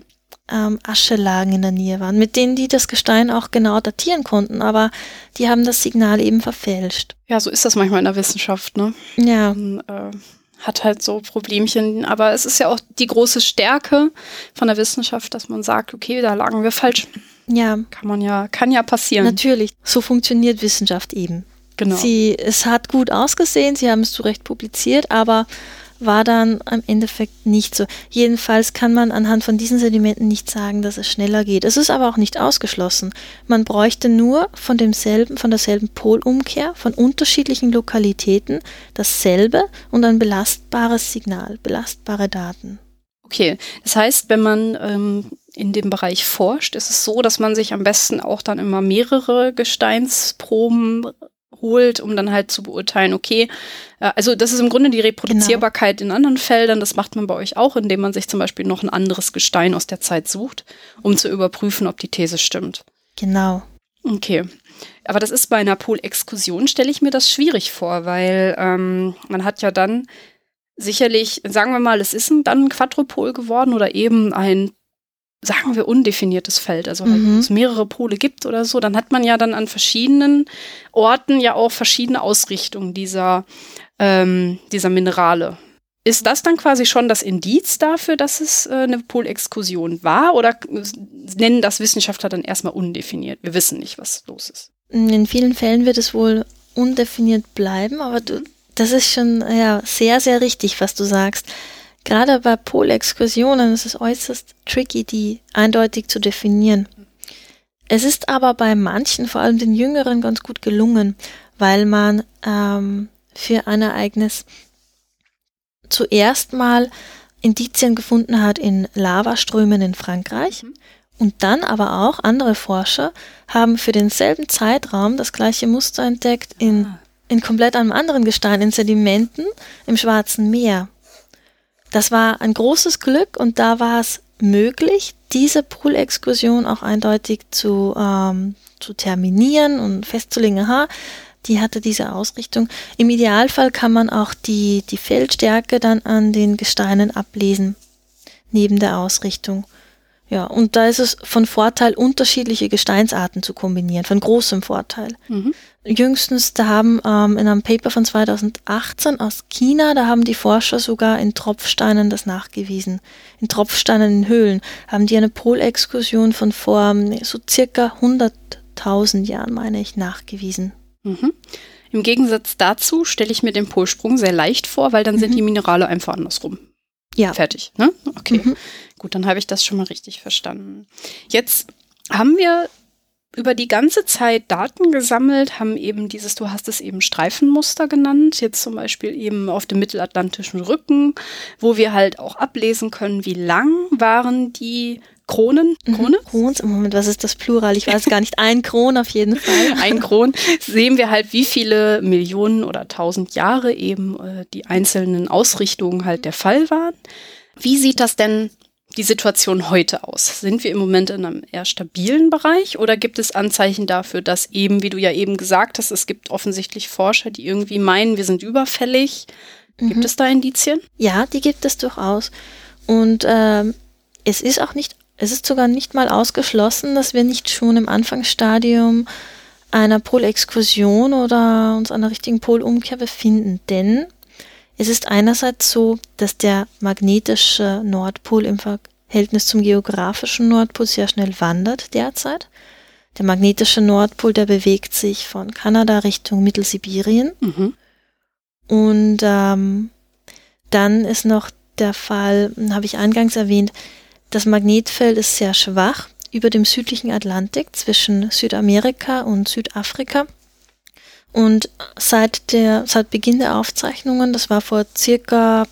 ähm, Aschelagen in der Nähe waren, mit denen die das Gestein auch genau datieren konnten, aber die haben das Signal eben verfälscht. Ja, so ist das manchmal in der Wissenschaft, ne? Ja. Und, äh, hat halt so Problemchen, aber es ist ja auch die große Stärke von der Wissenschaft, dass man sagt, okay, da lagen wir falsch. Ja. Kann man ja, kann ja passieren. Natürlich. So funktioniert Wissenschaft eben. Genau. Sie, es hat gut ausgesehen, sie haben es zu Recht publiziert, aber war dann am Endeffekt nicht so. Jedenfalls kann man anhand von diesen Sedimenten nicht sagen, dass es schneller geht. Es ist aber auch nicht ausgeschlossen. Man bräuchte nur von demselben, von derselben Polumkehr, von unterschiedlichen Lokalitäten dasselbe und ein belastbares Signal, belastbare Daten. Okay, das heißt, wenn man ähm, in dem Bereich forscht, ist es so, dass man sich am besten auch dann immer mehrere Gesteinsproben holt, um dann halt zu beurteilen, okay, äh, also das ist im Grunde die Reproduzierbarkeit genau. in anderen Feldern. Das macht man bei euch auch, indem man sich zum Beispiel noch ein anderes Gestein aus der Zeit sucht, um zu überprüfen, ob die These stimmt. Genau. Okay. Aber das ist bei einer Polexkursion, stelle ich mir das schwierig vor, weil ähm, man hat ja dann sicherlich, sagen wir mal, es ist ein, dann ein Quadrupol geworden oder eben ein sagen wir, undefiniertes Feld, also halt, mhm. es mehrere Pole gibt oder so, dann hat man ja dann an verschiedenen Orten ja auch verschiedene Ausrichtungen dieser, ähm, dieser Minerale. Ist das dann quasi schon das Indiz dafür, dass es äh, eine Polexkursion war oder nennen das Wissenschaftler dann erstmal undefiniert? Wir wissen nicht, was los ist. In vielen Fällen wird es wohl undefiniert bleiben, aber du, das ist schon ja, sehr, sehr richtig, was du sagst. Gerade bei Polexkursionen ist es äußerst tricky, die eindeutig zu definieren. Es ist aber bei manchen, vor allem den Jüngeren, ganz gut gelungen, weil man ähm, für ein Ereignis zuerst mal Indizien gefunden hat in Lavaströmen in Frankreich. Mhm. Und dann aber auch andere Forscher haben für denselben Zeitraum das gleiche Muster entdeckt in, ah. in komplett einem anderen Gestein, in Sedimenten im Schwarzen Meer. Das war ein großes Glück und da war es möglich, diese Poolexkursion auch eindeutig zu, ähm, zu terminieren und festzulegen, aha, die hatte diese Ausrichtung. Im Idealfall kann man auch die, die Feldstärke dann an den Gesteinen ablesen, neben der Ausrichtung. Ja, und da ist es von Vorteil, unterschiedliche Gesteinsarten zu kombinieren, von großem Vorteil. Mhm. Jüngstens, da haben ähm, in einem Paper von 2018 aus China, da haben die Forscher sogar in Tropfsteinen das nachgewiesen. In Tropfsteinen in Höhlen haben die eine Polexkursion von vor so circa 100.000 Jahren, meine ich, nachgewiesen. Mhm. Im Gegensatz dazu stelle ich mir den Polsprung sehr leicht vor, weil dann mhm. sind die Minerale einfach andersrum. Ja. Fertig. Ne? Okay. Mhm. Gut, dann habe ich das schon mal richtig verstanden. Jetzt haben wir über die ganze Zeit Daten gesammelt, haben eben dieses, du hast es eben Streifenmuster genannt, jetzt zum Beispiel eben auf dem mittelatlantischen Rücken, wo wir halt auch ablesen können, wie lang waren die Kronen? Mhm. Krone? Krons, Moment, was ist das Plural? Ich weiß gar nicht. Ein Kron auf jeden Fall. Ein Kron. Sehen wir halt, wie viele Millionen oder tausend Jahre eben äh, die einzelnen Ausrichtungen halt der Fall waren. Wie sieht das denn die Situation heute aus? Sind wir im Moment in einem eher stabilen Bereich oder gibt es Anzeichen dafür, dass eben, wie du ja eben gesagt hast, es gibt offensichtlich Forscher, die irgendwie meinen, wir sind überfällig? Mhm. Gibt es da Indizien? Ja, die gibt es durchaus. Und ähm, es ist auch nicht es ist sogar nicht mal ausgeschlossen, dass wir nicht schon im Anfangsstadium einer Polexkursion oder uns einer richtigen Polumkehr befinden, denn es ist einerseits so, dass der magnetische Nordpol im Verhältnis zum geografischen Nordpol sehr schnell wandert derzeit. Der magnetische Nordpol, der bewegt sich von Kanada Richtung Mittelsibirien. Mhm. Und ähm, dann ist noch der Fall, habe ich eingangs erwähnt, das Magnetfeld ist sehr schwach über dem südlichen Atlantik zwischen Südamerika und Südafrika. Und seit, der, seit Beginn der Aufzeichnungen, das war vor circa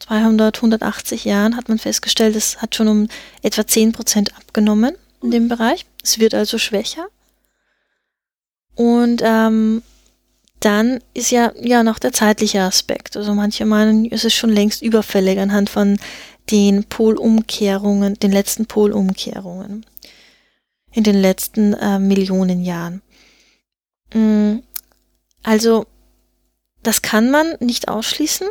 200, 180 Jahren, hat man festgestellt, es hat schon um etwa 10 Prozent abgenommen in dem Bereich. Es wird also schwächer. Und ähm, dann ist ja, ja noch der zeitliche Aspekt. Also manche meinen, es ist schon längst überfällig anhand von den Polumkehrungen, den letzten Polumkehrungen in den letzten äh, Millionen Jahren. Mm, also, das kann man nicht ausschließen,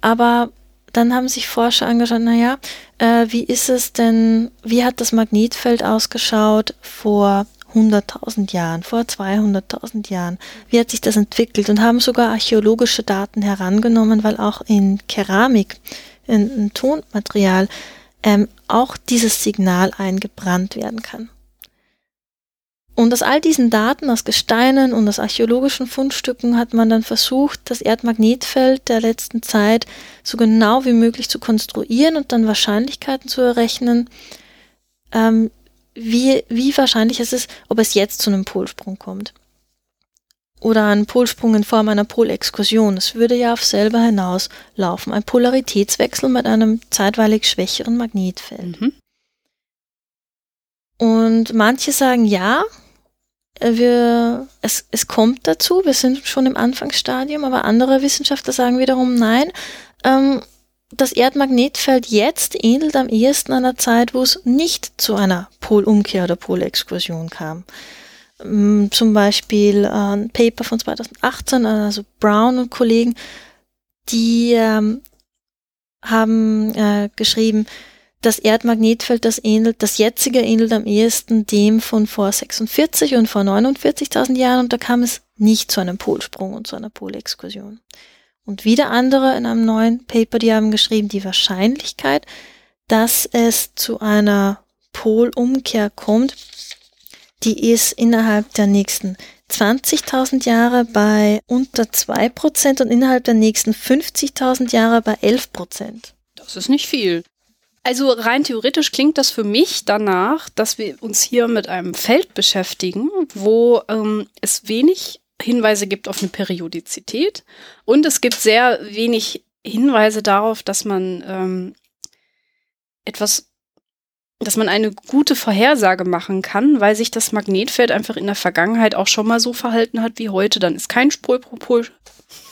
aber dann haben sich Forscher angeschaut, naja, äh, wie ist es denn, wie hat das Magnetfeld ausgeschaut vor 100.000 Jahren, vor 200.000 Jahren? Wie hat sich das entwickelt? Und haben sogar archäologische Daten herangenommen, weil auch in Keramik in, in Tonmaterial ähm, auch dieses Signal eingebrannt werden kann. Und aus all diesen Daten, aus Gesteinen und aus archäologischen Fundstücken hat man dann versucht, das Erdmagnetfeld der letzten Zeit so genau wie möglich zu konstruieren und dann Wahrscheinlichkeiten zu errechnen, ähm, wie, wie wahrscheinlich es ist, ob es jetzt zu einem Polsprung kommt oder ein Polsprung in Form einer Polexkursion. Es würde ja auf selber hinauslaufen. Ein Polaritätswechsel mit einem zeitweilig schwächeren Magnetfeld. Mhm. Und manche sagen ja, wir, es, es kommt dazu, wir sind schon im Anfangsstadium, aber andere Wissenschaftler sagen wiederum nein. Ähm, das Erdmagnetfeld jetzt ähnelt am ehesten einer Zeit, wo es nicht zu einer Polumkehr oder Polexkursion kam. Ähm, zum Beispiel äh, ein Paper von 2018, also Brown und Kollegen, die ähm, haben äh, geschrieben, das Erdmagnetfeld, das ähnelt, das jetzige ähnelt am ehesten dem von vor 46 und vor 49.000 Jahren und da kam es nicht zu einem Polsprung und zu einer Polexkursion. Und wieder andere in einem neuen Paper, die haben geschrieben, die Wahrscheinlichkeit, dass es zu einer Polumkehr kommt, die ist innerhalb der nächsten 20.000 Jahre bei unter 2% und innerhalb der nächsten 50.000 Jahre bei 11%. Das ist nicht viel. Also rein theoretisch klingt das für mich danach, dass wir uns hier mit einem Feld beschäftigen, wo ähm, es wenig Hinweise gibt auf eine Periodizität und es gibt sehr wenig Hinweise darauf, dass man ähm, etwas dass man eine gute Vorhersage machen kann, weil sich das Magnetfeld einfach in der Vergangenheit auch schon mal so verhalten hat wie heute. Dann ist kein Spurpol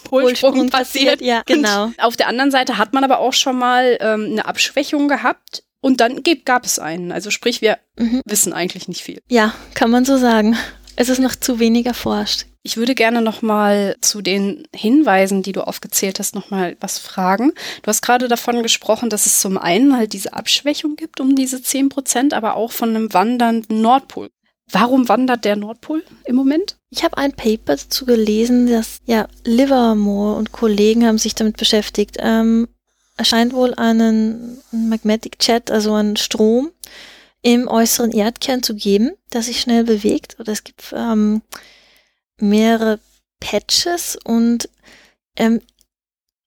Polsprung passiert. Ja, genau. Und auf der anderen Seite hat man aber auch schon mal ähm, eine Abschwächung gehabt und dann gab es einen. Also sprich, wir mhm. wissen eigentlich nicht viel. Ja, kann man so sagen. Es ist noch zu wenig erforscht. Ich würde gerne noch mal zu den Hinweisen, die du aufgezählt hast, noch mal was fragen. Du hast gerade davon gesprochen, dass es zum einen halt diese Abschwächung gibt um diese 10 Prozent, aber auch von einem wandernden Nordpol. Warum wandert der Nordpol im Moment? Ich habe ein Paper dazu gelesen, dass ja Livermore und Kollegen haben sich damit beschäftigt. Ähm, es scheint wohl einen Magnetic Jet, also einen Strom im äußeren Erdkern zu geben, der sich schnell bewegt. Oder es gibt ähm, mehrere Patches und ähm,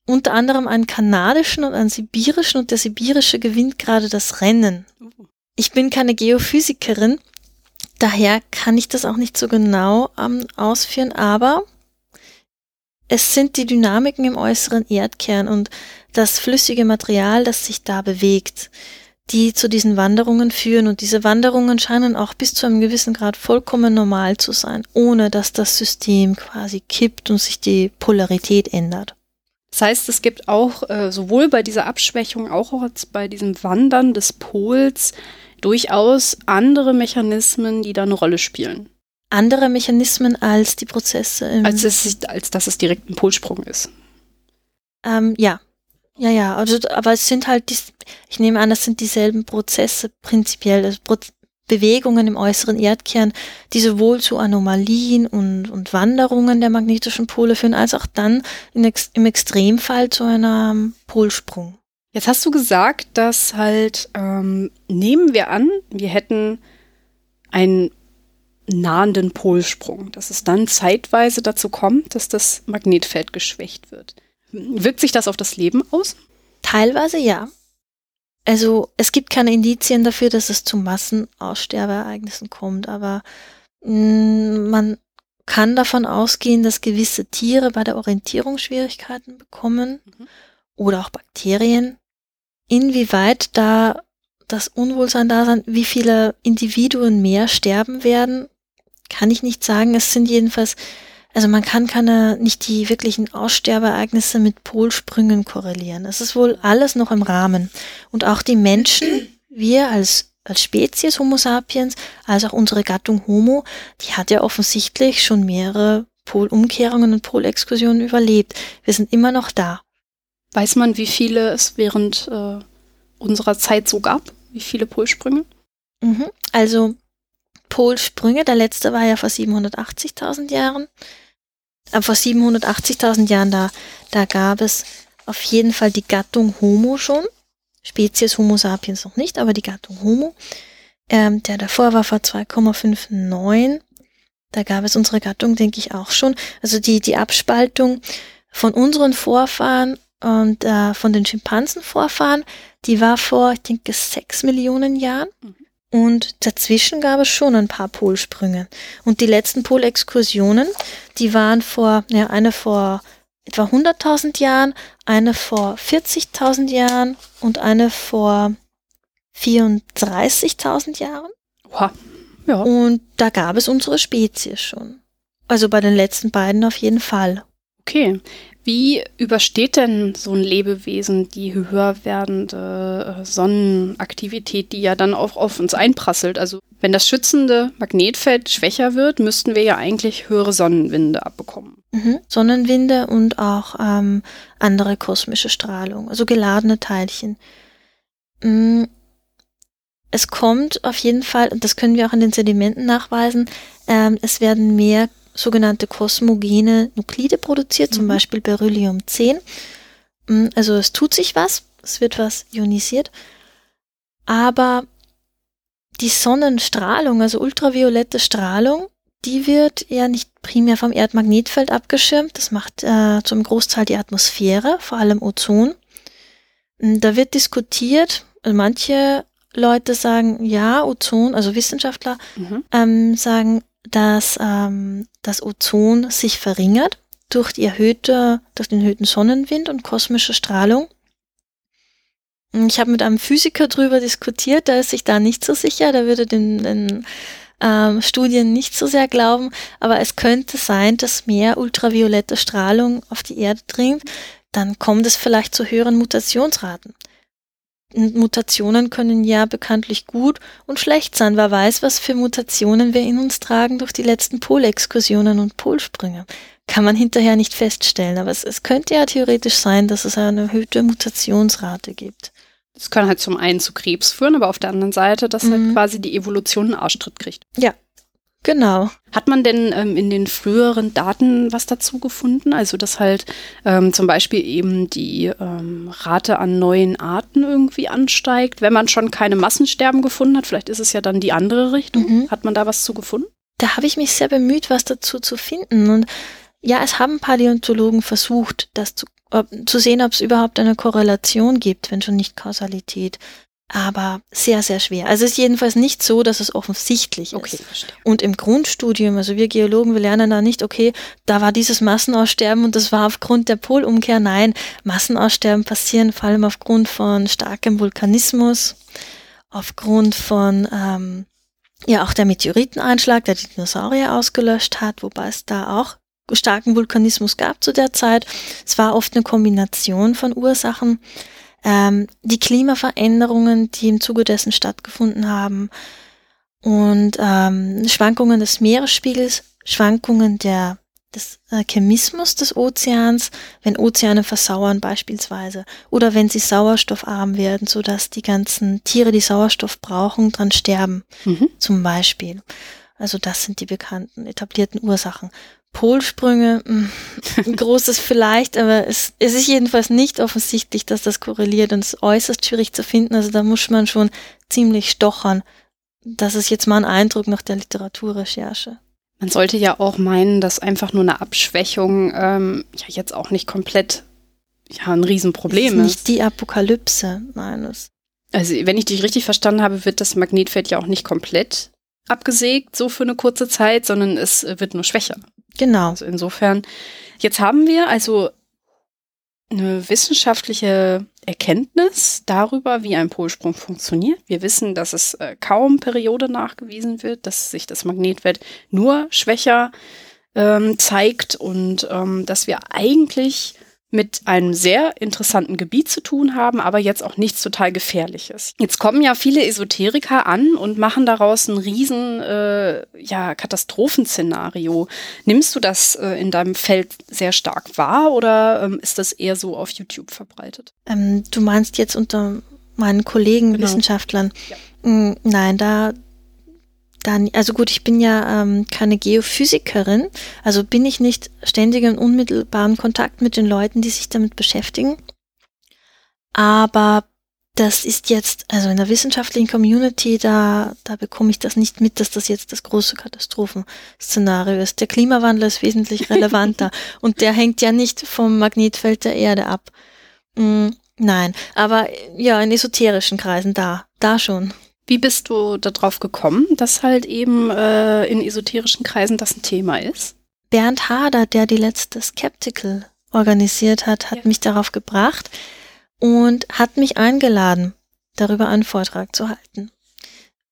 unter anderem einen kanadischen und einen sibirischen und der sibirische gewinnt gerade das Rennen. Uh. Ich bin keine Geophysikerin, daher kann ich das auch nicht so genau ähm, ausführen, aber es sind die Dynamiken im äußeren Erdkern und das flüssige Material, das sich da bewegt die zu diesen Wanderungen führen. Und diese Wanderungen scheinen auch bis zu einem gewissen Grad vollkommen normal zu sein, ohne dass das System quasi kippt und sich die Polarität ändert. Das heißt, es gibt auch äh, sowohl bei dieser Abschwächung, auch als bei diesem Wandern des Pols durchaus andere Mechanismen, die da eine Rolle spielen. Andere Mechanismen als die Prozesse im als, es, als dass es direkt ein Polsprung ist. Ähm, ja, ja, ja, also, aber es sind halt, die, ich nehme an, das sind dieselben Prozesse prinzipiell, also Pro Bewegungen im äußeren Erdkern, die sowohl zu Anomalien und, und Wanderungen der magnetischen Pole führen, als auch dann Ex im Extremfall zu einem Polsprung. Jetzt hast du gesagt, dass halt, ähm, nehmen wir an, wir hätten einen nahenden Polsprung, dass es dann zeitweise dazu kommt, dass das Magnetfeld geschwächt wird. Wirkt sich das auf das Leben aus? Teilweise ja. Also es gibt keine Indizien dafür, dass es zu Massenaussterbeereignissen kommt, aber mh, mm, man kann davon ausgehen, dass gewisse Tiere bei der Orientierung Schwierigkeiten bekommen mhm. Oder auch Bakterien. Inwieweit da das Unwohlsein da sein, wie viele Individuen mehr sterben werden, kann ich nicht sagen. Es sind jedenfalls also man kann keine, nicht die wirklichen Aussterbeereignisse mit Polsprüngen korrelieren. Es ist wohl alles noch im Rahmen. Und auch die Menschen, wir als, als Spezies Homo sapiens, als auch unsere Gattung Homo, die hat ja offensichtlich schon mehrere Polumkehrungen und Polexkursionen überlebt. Wir sind immer noch da. Weiß man, wie viele es während äh, unserer Zeit so gab? Wie viele Polsprünge? Mhm. Also Polsprünge. Der letzte war ja vor 780.000 Jahren. Aber vor 780.000 Jahren, da, da gab es auf jeden Fall die Gattung Homo schon. Spezies Homo sapiens noch nicht, aber die Gattung Homo. Ähm, der davor war vor 2,59. Da gab es unsere Gattung, denke ich, auch schon. Also die, die Abspaltung von unseren Vorfahren und äh, von den Schimpansenvorfahren, die war vor, ich denke, sechs Millionen Jahren. Mhm. Und dazwischen gab es schon ein paar Polsprünge. Und die letzten Polexkursionen, die waren vor, ja, eine vor etwa 100.000 Jahren, eine vor 40.000 Jahren und eine vor 34.000 Jahren. Wow. Ja. Und da gab es unsere Spezies schon. Also bei den letzten beiden auf jeden Fall. Okay. Wie übersteht denn so ein Lebewesen die höher werdende äh, Sonnenaktivität, die ja dann auch auf uns einprasselt? Also wenn das schützende Magnetfeld schwächer wird, müssten wir ja eigentlich höhere Sonnenwinde abbekommen. Mhm. Sonnenwinde und auch ähm, andere kosmische Strahlung, also geladene Teilchen. Mhm. es kommt auf jeden Fall, und das können wir auch in den Sedimenten nachweisen, ähm, es werden mehr sogenannte kosmogene Nuklide produziert, mhm. zum Beispiel Beryllium 10. Mm, also es tut sich was, es wird was ionisiert, aber die Sonnenstrahlung, also ultraviolette Strahlung, die wird ja nicht primär vom Erdmagnetfeld abgeschirmt. Das macht äh, zum Großteil die Atmosphäre, vor allem Ozon. Mm, da wird diskutiert, also manche Leute sagen, ja, Ozon, also Wissenschaftler mhm. ähm, sagen, dass ähm, das Ozon sich verringert durch die erhöhte, durch den erhöhten Sonnenwind und kosmische Strahlung. Ich habe mit einem Physiker drüber diskutiert, der ist sich da nicht so sicher, der würde den, den ähm, Studien nicht so sehr glauben, aber es könnte sein, dass mehr ultraviolette Strahlung auf die Erde dringt, dann kommt es vielleicht zu höheren Mutationsraten. Mutationen können ja bekanntlich gut und schlecht sein. Wer weiß, was für Mutationen wir in uns tragen durch die letzten Polexkursionen und Polsprünge. Kann man hinterher nicht feststellen, aber es, es könnte ja theoretisch sein, dass es eine erhöhte Mutationsrate gibt. Das kann halt zum einen zu Krebs führen, aber auf der anderen Seite, dass halt mhm. halt quasi die Evolution einen Arschtritt kriegt. Ja, Genau. Hat man denn ähm, in den früheren Daten was dazu gefunden? Also, dass halt ähm, zum Beispiel eben die ähm, Rate an neuen Arten irgendwie ansteigt, wenn man schon keine Massensterben gefunden hat? Vielleicht ist es ja dann die andere Richtung. Mhm. Hat man da was zu gefunden? Da habe ich mich sehr bemüht, was dazu zu finden. Und ja, es haben Paläontologen versucht, das zu, äh, zu sehen, ob es überhaupt eine Korrelation gibt, wenn schon nicht Kausalität aber sehr, sehr schwer. Also es ist jedenfalls nicht so, dass es offensichtlich okay, ist. Verstehe. Und im Grundstudium, also wir Geologen, wir lernen da nicht, okay, da war dieses Massenaussterben und das war aufgrund der Polumkehr. Nein, Massenaussterben passieren vor allem aufgrund von starkem Vulkanismus, aufgrund von ähm, ja auch der Meteoriteneinschlag, der die Dinosaurier ausgelöscht hat, wobei es da auch starken Vulkanismus gab zu der Zeit. Es war oft eine Kombination von Ursachen ähm, die Klimaveränderungen, die im Zuge dessen stattgefunden haben und ähm, Schwankungen des Meeresspiegels, Schwankungen der, des äh, Chemismus des Ozeans, wenn Ozeane versauern beispielsweise oder wenn sie sauerstoffarm werden, so dass die ganzen Tiere, die Sauerstoff brauchen, dran sterben, mhm. zum Beispiel. Also das sind die bekannten etablierten Ursachen. Polsprünge, hm, ein großes vielleicht, aber es, es ist jedenfalls nicht offensichtlich, dass das korreliert und es ist äußerst schwierig zu finden. Also da muss man schon ziemlich stochern. Das ist jetzt mal ein Eindruck nach der Literaturrecherche. Man sollte ja auch meinen, dass einfach nur eine Abschwächung ähm, ja jetzt auch nicht komplett ja ein Riesenproblem ist. Nicht die Apokalypse, meines. Also wenn ich dich richtig verstanden habe, wird das Magnetfeld ja auch nicht komplett abgesägt, so für eine kurze Zeit, sondern es wird nur schwächer. Genau. Also insofern, jetzt haben wir also eine wissenschaftliche Erkenntnis darüber, wie ein Polsprung funktioniert. Wir wissen, dass es äh, kaum Periode nachgewiesen wird, dass sich das Magnetfeld nur schwächer ähm, zeigt und ähm, dass wir eigentlich mit einem sehr interessanten Gebiet zu tun haben, aber jetzt auch nichts total Gefährliches. Jetzt kommen ja viele Esoteriker an und machen daraus ein riesen äh, ja, Katastrophenszenario. Nimmst du das äh, in deinem Feld sehr stark wahr oder ähm, ist das eher so auf YouTube verbreitet? Ähm, du meinst jetzt unter meinen Kollegen genau. Wissenschaftlern? Ja. Mm, nein, da dann, also gut, ich bin ja ähm, keine Geophysikerin, also bin ich nicht ständig in unmittelbaren Kontakt mit den Leuten, die sich damit beschäftigen. Aber das ist jetzt, also in der wissenschaftlichen Community, da, da bekomme ich das nicht mit, dass das jetzt das große Katastrophenszenario ist. Der Klimawandel ist wesentlich relevanter und der hängt ja nicht vom Magnetfeld der Erde ab. Mm, nein, aber ja, in esoterischen Kreisen da, da schon. Wie bist du darauf gekommen, dass halt eben äh, in esoterischen Kreisen das ein Thema ist? Bernd Hader, der die letzte Skeptical organisiert hat, hat ja. mich darauf gebracht und hat mich eingeladen, darüber einen Vortrag zu halten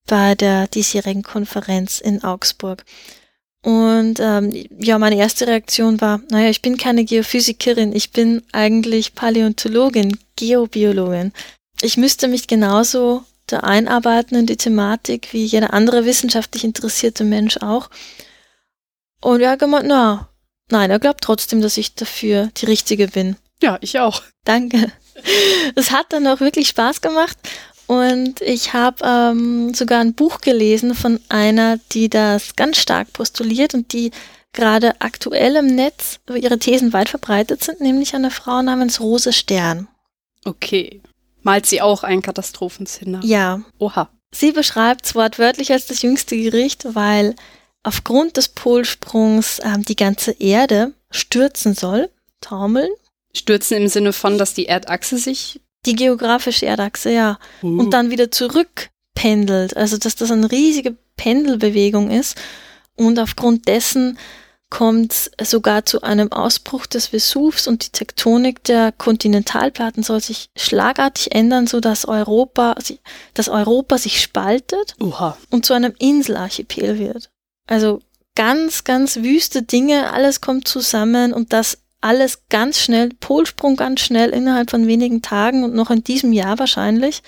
bei der diesjährigen Konferenz in Augsburg. Und ähm, ja, meine erste Reaktion war, naja, ich bin keine Geophysikerin, ich bin eigentlich Paläontologin, Geobiologin. Ich müsste mich genauso da einarbeiten in die Thematik, wie jeder andere wissenschaftlich interessierte Mensch auch. Und er hat gemeint, na, nein, er glaubt trotzdem, dass ich dafür die Richtige bin. Ja, ich auch. Danke. Es hat dann auch wirklich Spaß gemacht. Und ich habe ähm, sogar ein Buch gelesen von einer, die das ganz stark postuliert und die gerade aktuell im Netz, wo ihre Thesen weit verbreitet sind, nämlich eine Frau namens Rose Stern. Okay. Malt sie auch ein Katastrophenszenario? Ja. Oha. Sie beschreibt es wortwörtlich als das jüngste Gericht, weil aufgrund des Polsprungs ähm, die ganze Erde stürzen soll, taumeln. Stürzen im Sinne von, dass die Erdachse sich die geografische Erdachse, ja. Uh. Und dann wieder zurückpendelt. Also, dass das eine riesige Pendelbewegung ist. Und aufgrund dessen kommt sogar zu einem Ausbruch des Vesuvs und die Tektonik der Kontinentalplatten soll sich schlagartig ändern, so dass Europa, dass Europa sich spaltet Uha. und zu einem Inselarchipel wird. Also ganz, ganz wüste Dinge, alles kommt zusammen und das alles ganz schnell, Polsprung ganz schnell innerhalb von wenigen Tagen und noch in diesem Jahr wahrscheinlich.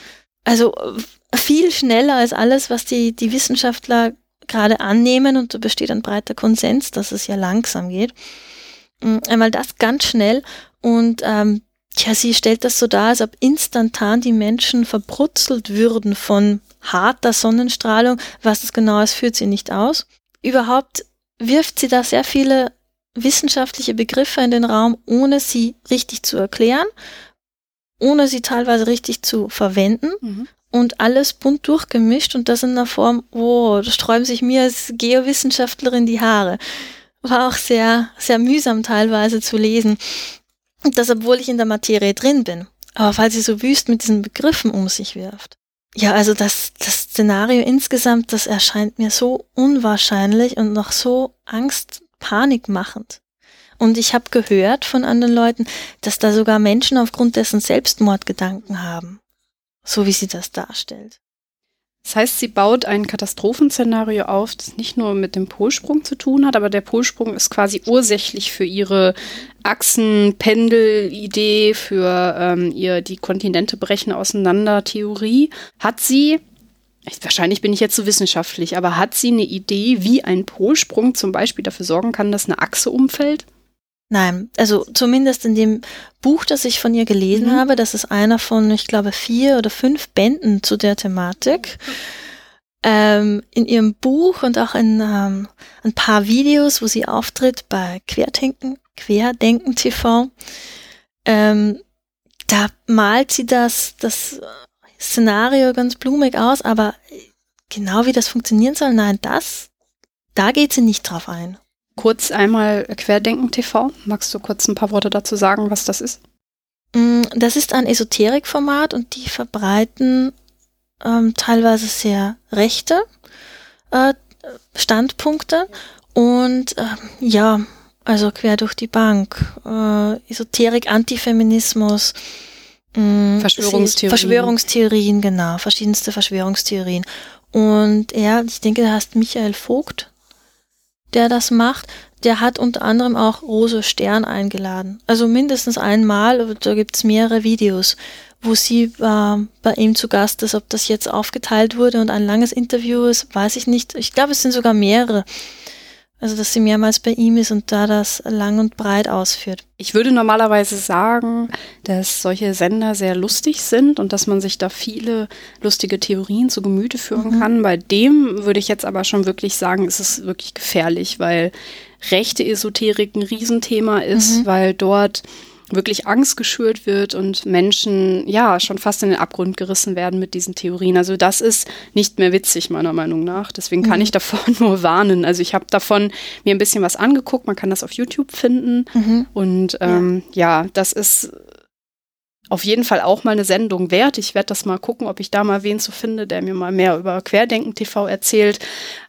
Also äh, viel schneller als alles, was die, die Wissenschaftler gerade annehmen und da besteht ein breiter Konsens, dass es ja langsam geht. Mm, einmal das ganz schnell und ähm, ja, sie stellt das so dar, als ob instantan die Menschen verbrutzelt würden von harter Sonnenstrahlung. Was das genau ist, führt sie nicht aus. Überhaupt wirft sie da sehr viele wissenschaftliche Begriffe in den Raum, ohne sie richtig zu erklären, ohne sie teilweise richtig zu verwenden mhm. Und alles bunt durchgemischt und das in einer Form, oh, da sträuben sich mir als Geowissenschaftlerin die Haare. War auch sehr, sehr mühsam teilweise zu lesen. Und das, obwohl ich in der Materie drin bin. Aber weil sie so wüst mit diesen Begriffen um sich wirft. Ja, also das, das Szenario insgesamt, das erscheint mir so unwahrscheinlich und noch so Angst panikmachend. Und ich habe gehört von anderen Leuten, dass da sogar Menschen aufgrund dessen Selbstmordgedanken haben, so wie sie das darstellt. Das heißt, sie baut ein Katastrophenszenario auf, das nicht nur mit dem Polsprung zu tun hat, aber der Polsprung ist quasi ursächlich für ihre Achsenpendel-Idee, für ähm, ihr die Kontinente brechen auseinander Theorie. Hat sie wahrscheinlich bin ich jetzt zu so wissenschaftlich, aber hat sie eine Idee, wie ein Polsprung zum Beispiel dafür sorgen kann, dass eine Achse umfällt? Nein, also zumindest in dem Buch, das ich von ihr gelesen mhm. habe, das ist einer von, ich glaube, vier oder fünf Bänden zu der Thematik. Ähm, in ihrem Buch und auch in ähm, ein paar Videos, wo sie auftritt bei Querdenken, Querdenken TV, ähm, da malt sie das, das Szenario ganz blumig aus, aber genau wie das funktionieren soll, nein, das, da geht sie nicht drauf ein. Kurz einmal Querdenken TV. Magst du kurz ein paar Worte dazu sagen, was das ist? Mm, das ist ein Esoterikformat und die verbreiten ähm, teilweise sehr rechte äh, Standpunkte und äh, ja, also quer durch die Bank. Äh, Esoterik, Antifeminismus, Mhm, Verschwörungstheorien. Verschwörungstheorien, genau, verschiedenste Verschwörungstheorien. Und er, ich denke, da hast Michael Vogt, der das macht. Der hat unter anderem auch Rose Stern eingeladen. Also mindestens einmal, da gibt's mehrere Videos, wo sie äh, bei ihm zu Gast ist. Ob das jetzt aufgeteilt wurde und ein langes Interview ist, weiß ich nicht. Ich glaube, es sind sogar mehrere. Also, dass sie mehrmals bei ihm ist und da das lang und breit ausführt. Ich würde normalerweise sagen, dass solche Sender sehr lustig sind und dass man sich da viele lustige Theorien zu Gemüte führen mhm. kann. Bei dem würde ich jetzt aber schon wirklich sagen, ist es wirklich gefährlich, weil rechte Esoterik ein Riesenthema ist, mhm. weil dort wirklich Angst geschürt wird und Menschen ja schon fast in den Abgrund gerissen werden mit diesen Theorien. Also das ist nicht mehr witzig meiner Meinung nach. Deswegen kann mhm. ich davon nur warnen. Also ich habe davon mir ein bisschen was angeguckt. Man kann das auf YouTube finden mhm. und ähm, ja. ja, das ist auf jeden Fall auch mal eine Sendung wert. Ich werde das mal gucken, ob ich da mal wen zu finde, der mir mal mehr über Querdenken TV erzählt.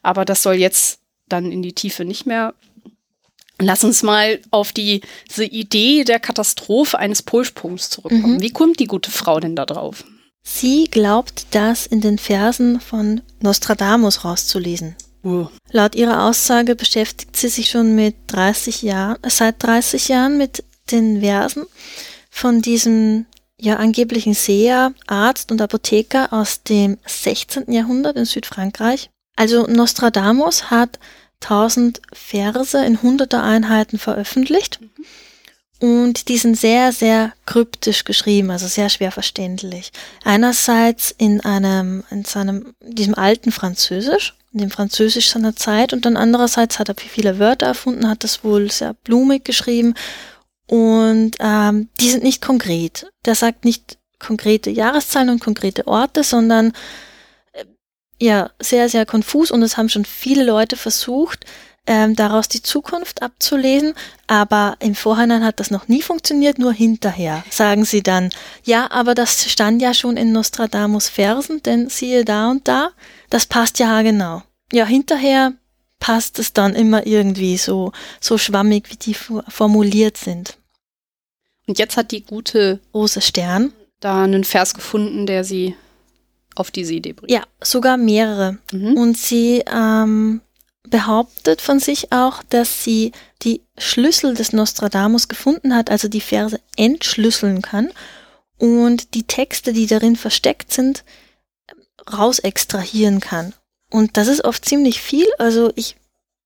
Aber das soll jetzt dann in die Tiefe nicht mehr Lass uns mal auf die, diese Idee der Katastrophe eines Polsprungs zurückkommen. Mhm. Wie kommt die gute Frau denn da drauf? Sie glaubt, das in den Versen von Nostradamus rauszulesen. Uh. Laut ihrer Aussage beschäftigt sie sich schon mit 30 Jahren, seit 30 Jahren mit den Versen von diesem ja angeblichen Seher, Arzt und Apotheker aus dem 16. Jahrhundert in Südfrankreich. Also Nostradamus hat 1000 Verse in hunderter Einheiten veröffentlicht. Und die sind sehr, sehr kryptisch geschrieben, also sehr schwer verständlich. Einerseits in einem, in seinem, diesem alten Französisch, in dem Französisch seiner Zeit, und dann andererseits hat er viele Wörter erfunden, hat das wohl sehr blumig geschrieben. Und ähm, die sind nicht konkret. Der sagt nicht konkrete Jahreszahlen und konkrete Orte, sondern ja, sehr, sehr konfus und es haben schon viele Leute versucht, ähm, daraus die Zukunft abzulesen, aber im Vorhinein hat das noch nie funktioniert, nur hinterher sagen sie dann, ja, aber das stand ja schon in Nostradamus Versen, denn siehe da und da, das passt ja genau. Ja, hinterher passt es dann immer irgendwie so, so schwammig, wie die formuliert sind. Und jetzt hat die gute Rose Stern da einen Vers gefunden, der sie auf diese Idee bringt. Ja, sogar mehrere. Mhm. Und sie ähm, behauptet von sich auch, dass sie die Schlüssel des Nostradamus gefunden hat, also die Verse entschlüsseln kann und die Texte, die darin versteckt sind, raus extrahieren kann. Und das ist oft ziemlich viel. Also ich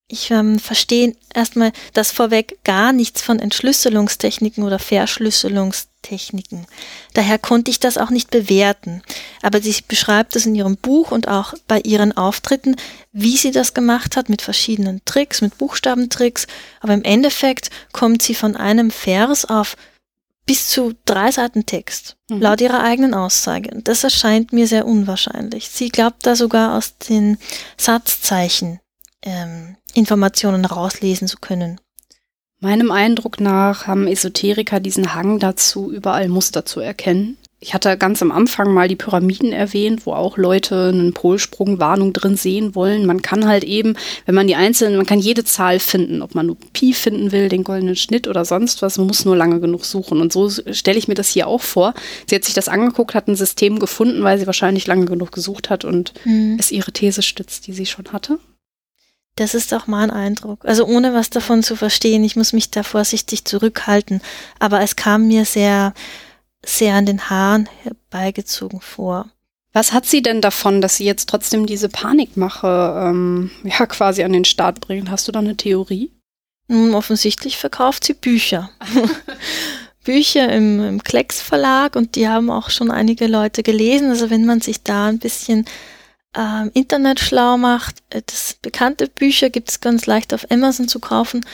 ich ähm, verstehe erstmal das vorweg gar nichts von Entschlüsselungstechniken oder Verschlüsselungstechniken. Daher konnte ich das auch nicht bewerten. Aber sie beschreibt es in ihrem Buch und auch bei ihren Auftritten, wie sie das gemacht hat mit verschiedenen Tricks, mit Buchstabentricks. Aber im Endeffekt kommt sie von einem Vers auf bis zu drei Seiten Text, mhm. laut ihrer eigenen Aussage. Und das erscheint mir sehr unwahrscheinlich. Sie glaubt da sogar aus den Satzzeichen ähm, Informationen rauslesen zu können. Meinem Eindruck nach haben Esoteriker diesen Hang dazu, überall Muster zu erkennen. Ich hatte ganz am Anfang mal die Pyramiden erwähnt, wo auch Leute einen Polsprung-Warnung drin sehen wollen. Man kann halt eben, wenn man die einzelnen, man kann jede Zahl finden, ob man nur Pi finden will, den goldenen Schnitt oder sonst was, man muss nur lange genug suchen. Und so stelle ich mir das hier auch vor. Sie hat sich das angeguckt, hat ein System gefunden, weil sie wahrscheinlich lange genug gesucht hat und mhm. es ihre These stützt, die sie schon hatte. Das ist auch mein Eindruck. Also ohne was davon zu verstehen, ich muss mich da vorsichtig zurückhalten. Aber es kam mir sehr, sehr an den Haaren herbeigezogen vor. Was hat sie denn davon, dass sie jetzt trotzdem diese Panikmache ähm, ja quasi an den Start bringt? Hast du da eine Theorie? Nun, offensichtlich verkauft sie Bücher. Bücher im, im Klecks Verlag und die haben auch schon einige Leute gelesen. Also wenn man sich da ein bisschen ähm, Internet schlau macht. Äh, das bekannte Bücher gibt es ganz leicht auf Amazon zu kaufen.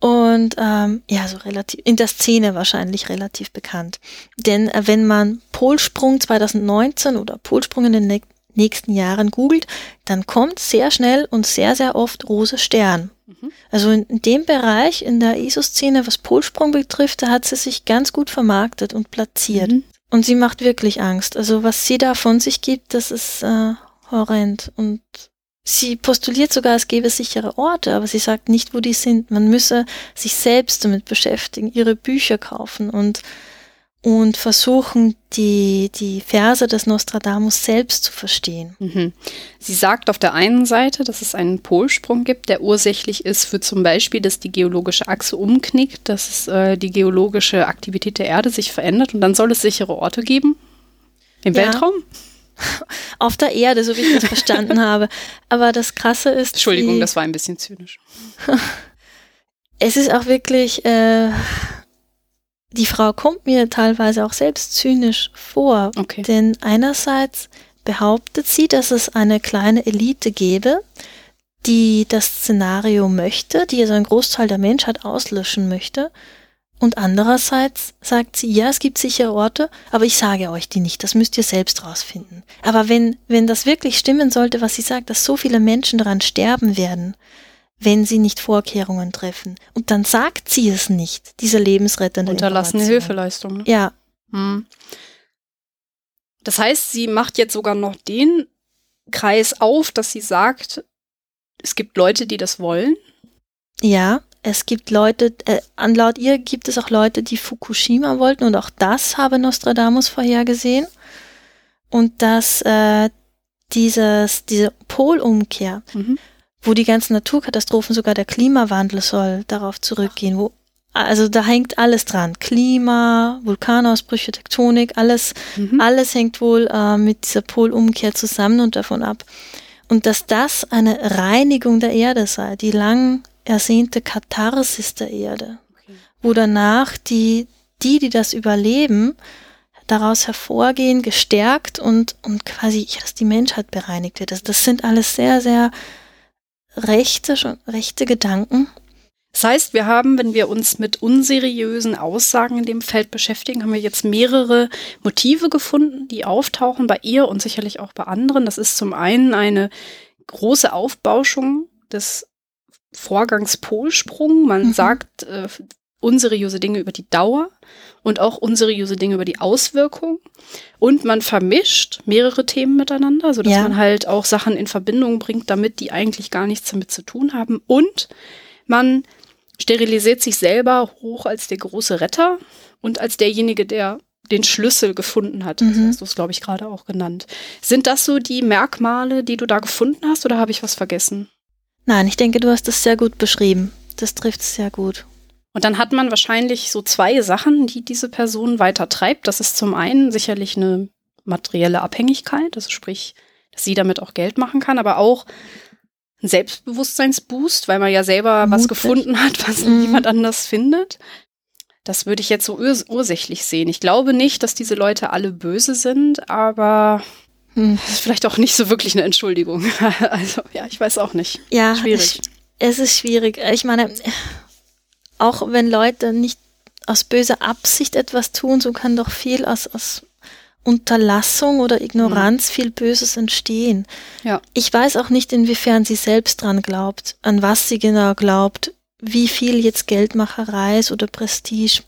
Und ähm, ja, so relativ, in der Szene wahrscheinlich relativ bekannt. Denn äh, wenn man Polsprung 2019 oder Polsprung in den ne nächsten Jahren googelt, dann kommt sehr schnell und sehr, sehr oft Rose Stern. Mhm. Also in, in, dem Bereich, in der ESO-Szene, was Polsprung betrifft, da hat sie sich ganz gut vermarktet und platziert. Mhm. Und sie macht wirklich Angst. Also was sie da von sich gibt, das ist äh, horrend. Und sie postuliert sogar, es gäbe sichere Orte, aber sie sagt nicht, wo die sind. Man müsse sich selbst damit beschäftigen, ihre Bücher kaufen und, und versuchen, die, die Verse des Nostradamus selbst zu verstehen. Mhm. Sie sagt auf der einen Seite, dass es einen Polsprung gibt, der ursächlich ist für zum Beispiel, dass die geologische Achse umknickt, dass es, äh, die geologische Aktivität der Erde sich verändert und dann soll es sichere Orte geben. Im ja. Weltraum? auf der Erde, so wie ich das verstanden habe. Aber das Krasse ist. Entschuldigung, die, das war ein bisschen zynisch. es ist auch wirklich, äh, die Frau kommt mir teilweise auch selbst zynisch vor. Okay. Denn einerseits behauptet sie, dass es eine kleine Elite gäbe, die das Szenario möchte, die also einen Großteil der Menschheit auslöschen möchte. Und andererseits sagt sie, ja, es gibt sichere Orte, aber ich sage euch die nicht, das müsst ihr selbst rausfinden. Aber wenn, wenn das wirklich stimmen sollte, was sie sagt, dass so viele Menschen daran sterben werden, wenn sie nicht Vorkehrungen treffen, und dann sagt sie es nicht, diese lebensrettende Unterlassene Hilfeleistung. Ne? Ja. Hm. Das heißt, sie macht jetzt sogar noch den Kreis auf, dass sie sagt, es gibt Leute, die das wollen. Ja, es gibt Leute, äh, an laut ihr gibt es auch Leute, die Fukushima wollten und auch das habe Nostradamus vorhergesehen. Und dass äh, dieses, diese Polumkehr, mhm. wo die ganzen Naturkatastrophen, sogar der Klimawandel soll darauf zurückgehen, wo also da hängt alles dran. Klima, Vulkanausbrüche, Tektonik, alles, mhm. alles hängt wohl äh, mit dieser Polumkehr zusammen und davon ab. Und dass das eine Reinigung der Erde sei, die lang ersehnte Katharsis der Erde, okay. wo danach die, die, die das überleben, daraus hervorgehen, gestärkt und, und quasi, dass die Menschheit bereinigt wird. Also das sind alles sehr, sehr rechte, rechte Gedanken. Das heißt, wir haben, wenn wir uns mit unseriösen Aussagen in dem Feld beschäftigen, haben wir jetzt mehrere Motive gefunden, die auftauchen bei ihr und sicherlich auch bei anderen. Das ist zum einen eine große Aufbauschung des Vorgangs Polsprung. Man mhm. sagt äh, unseriöse Dinge über die Dauer und auch unseriöse Dinge über die Auswirkung. Und man vermischt mehrere Themen miteinander, sodass ja. man halt auch Sachen in Verbindung bringt, damit die eigentlich gar nichts damit zu tun haben. Und man sterilisiert sich selber hoch als der große Retter und als derjenige, der den Schlüssel gefunden hat. Mhm. Das hast du es, glaube ich, gerade auch genannt. Sind das so die Merkmale, die du da gefunden hast oder habe ich was vergessen? Nein, ich denke, du hast es sehr gut beschrieben. Das trifft es sehr gut. Und dann hat man wahrscheinlich so zwei Sachen, die diese Person weiter treibt. Das ist zum einen sicherlich eine materielle Abhängigkeit, also sprich, dass sie damit auch Geld machen kann, aber auch ein Selbstbewusstseinsboost, weil man ja selber Mutig. was gefunden hat, was mhm. niemand anders findet. Das würde ich jetzt so urs ursächlich sehen. Ich glaube nicht, dass diese Leute alle böse sind, aber hm. das ist vielleicht auch nicht so wirklich eine Entschuldigung. also ja, ich weiß auch nicht. Ja, schwierig. Es, es ist schwierig. Ich meine, auch wenn Leute nicht aus böser Absicht etwas tun, so kann doch viel aus, aus Unterlassung oder Ignoranz mhm. viel Böses entstehen. Ja. Ich weiß auch nicht, inwiefern sie selbst dran glaubt, an was sie genau glaubt, wie viel jetzt Geldmacherei ist oder Prestige.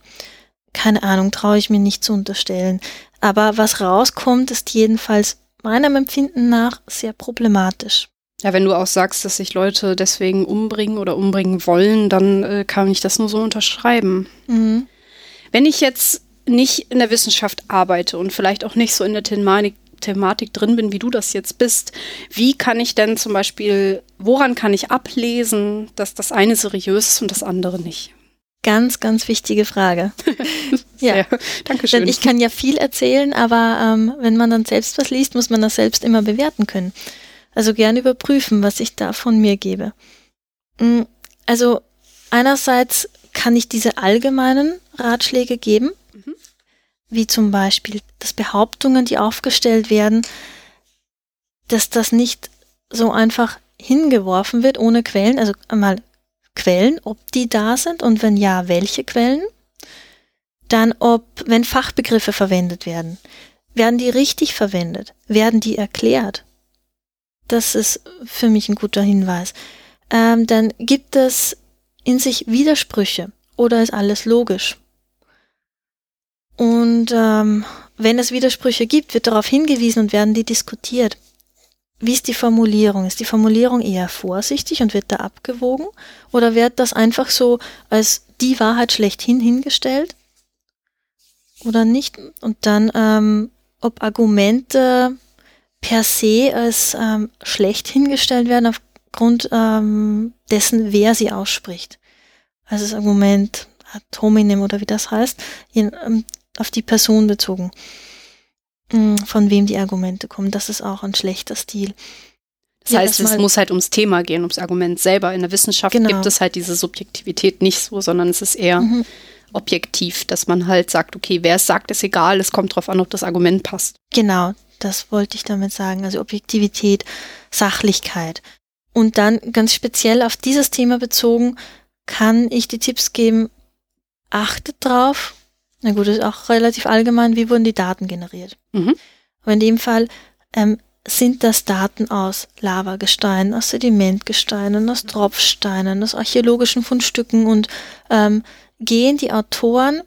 Keine Ahnung, traue ich mir nicht zu unterstellen. Aber was rauskommt, ist jedenfalls meinem Empfinden nach sehr problematisch. Ja, wenn du auch sagst, dass sich Leute deswegen umbringen oder umbringen wollen, dann äh, kann ich das nur so unterschreiben. Mhm. Wenn ich jetzt nicht in der Wissenschaft arbeite und vielleicht auch nicht so in der Thematik, Thematik drin bin, wie du das jetzt bist, wie kann ich denn zum Beispiel, woran kann ich ablesen, dass das eine seriös ist und das andere nicht? Ganz, ganz wichtige Frage. ja, danke schön. Denn ich kann ja viel erzählen, aber ähm, wenn man dann selbst was liest, muss man das selbst immer bewerten können. Also gerne überprüfen, was ich da von mir gebe. Mm, also einerseits kann ich diese allgemeinen Ratschläge geben, mhm. wie zum Beispiel, dass Behauptungen, die aufgestellt werden, dass das nicht so einfach hingeworfen wird ohne Quellen, also einmal Quellen, ob die da sind und wenn ja, welche Quellen. Dann ob, wenn Fachbegriffe verwendet werden, werden die richtig verwendet? Werden die erklärt? Das ist für mich ein guter Hinweis. Ähm, dann gibt es in sich Widersprüche oder ist alles logisch? Und ähm, wenn es Widersprüche gibt, wird darauf hingewiesen und werden die diskutiert. Wie ist die Formulierung? Ist die Formulierung eher vorsichtig und wird da abgewogen? Oder wird das einfach so als die Wahrheit schlechthin hingestellt? Oder nicht? Und dann, ähm, ob Argumente per se als ähm, schlecht hingestellt werden aufgrund ähm, dessen, wer sie ausspricht. Also das Argument ad hominem oder wie das heißt, ähm, auf die Person bezogen, von wem die Argumente kommen. Das ist auch ein schlechter Stil. Das ja, heißt, es muss halt ums Thema gehen, ums Argument selber. In der Wissenschaft genau. gibt es halt diese Subjektivität nicht so, sondern es ist eher mhm. objektiv, dass man halt sagt, okay, wer es sagt, ist egal, es kommt darauf an, ob das Argument passt. Genau, das wollte ich damit sagen. Also Objektivität, Sachlichkeit. Und dann ganz speziell auf dieses Thema bezogen, kann ich die Tipps geben, achtet drauf. Na gut, das ist auch relativ allgemein, wie wurden die Daten generiert. Mhm. Aber in dem Fall ähm, sind das Daten aus Lavagesteinen, aus Sedimentgesteinen, aus Tropfsteinen, aus archäologischen Fundstücken und ähm, gehen die Autoren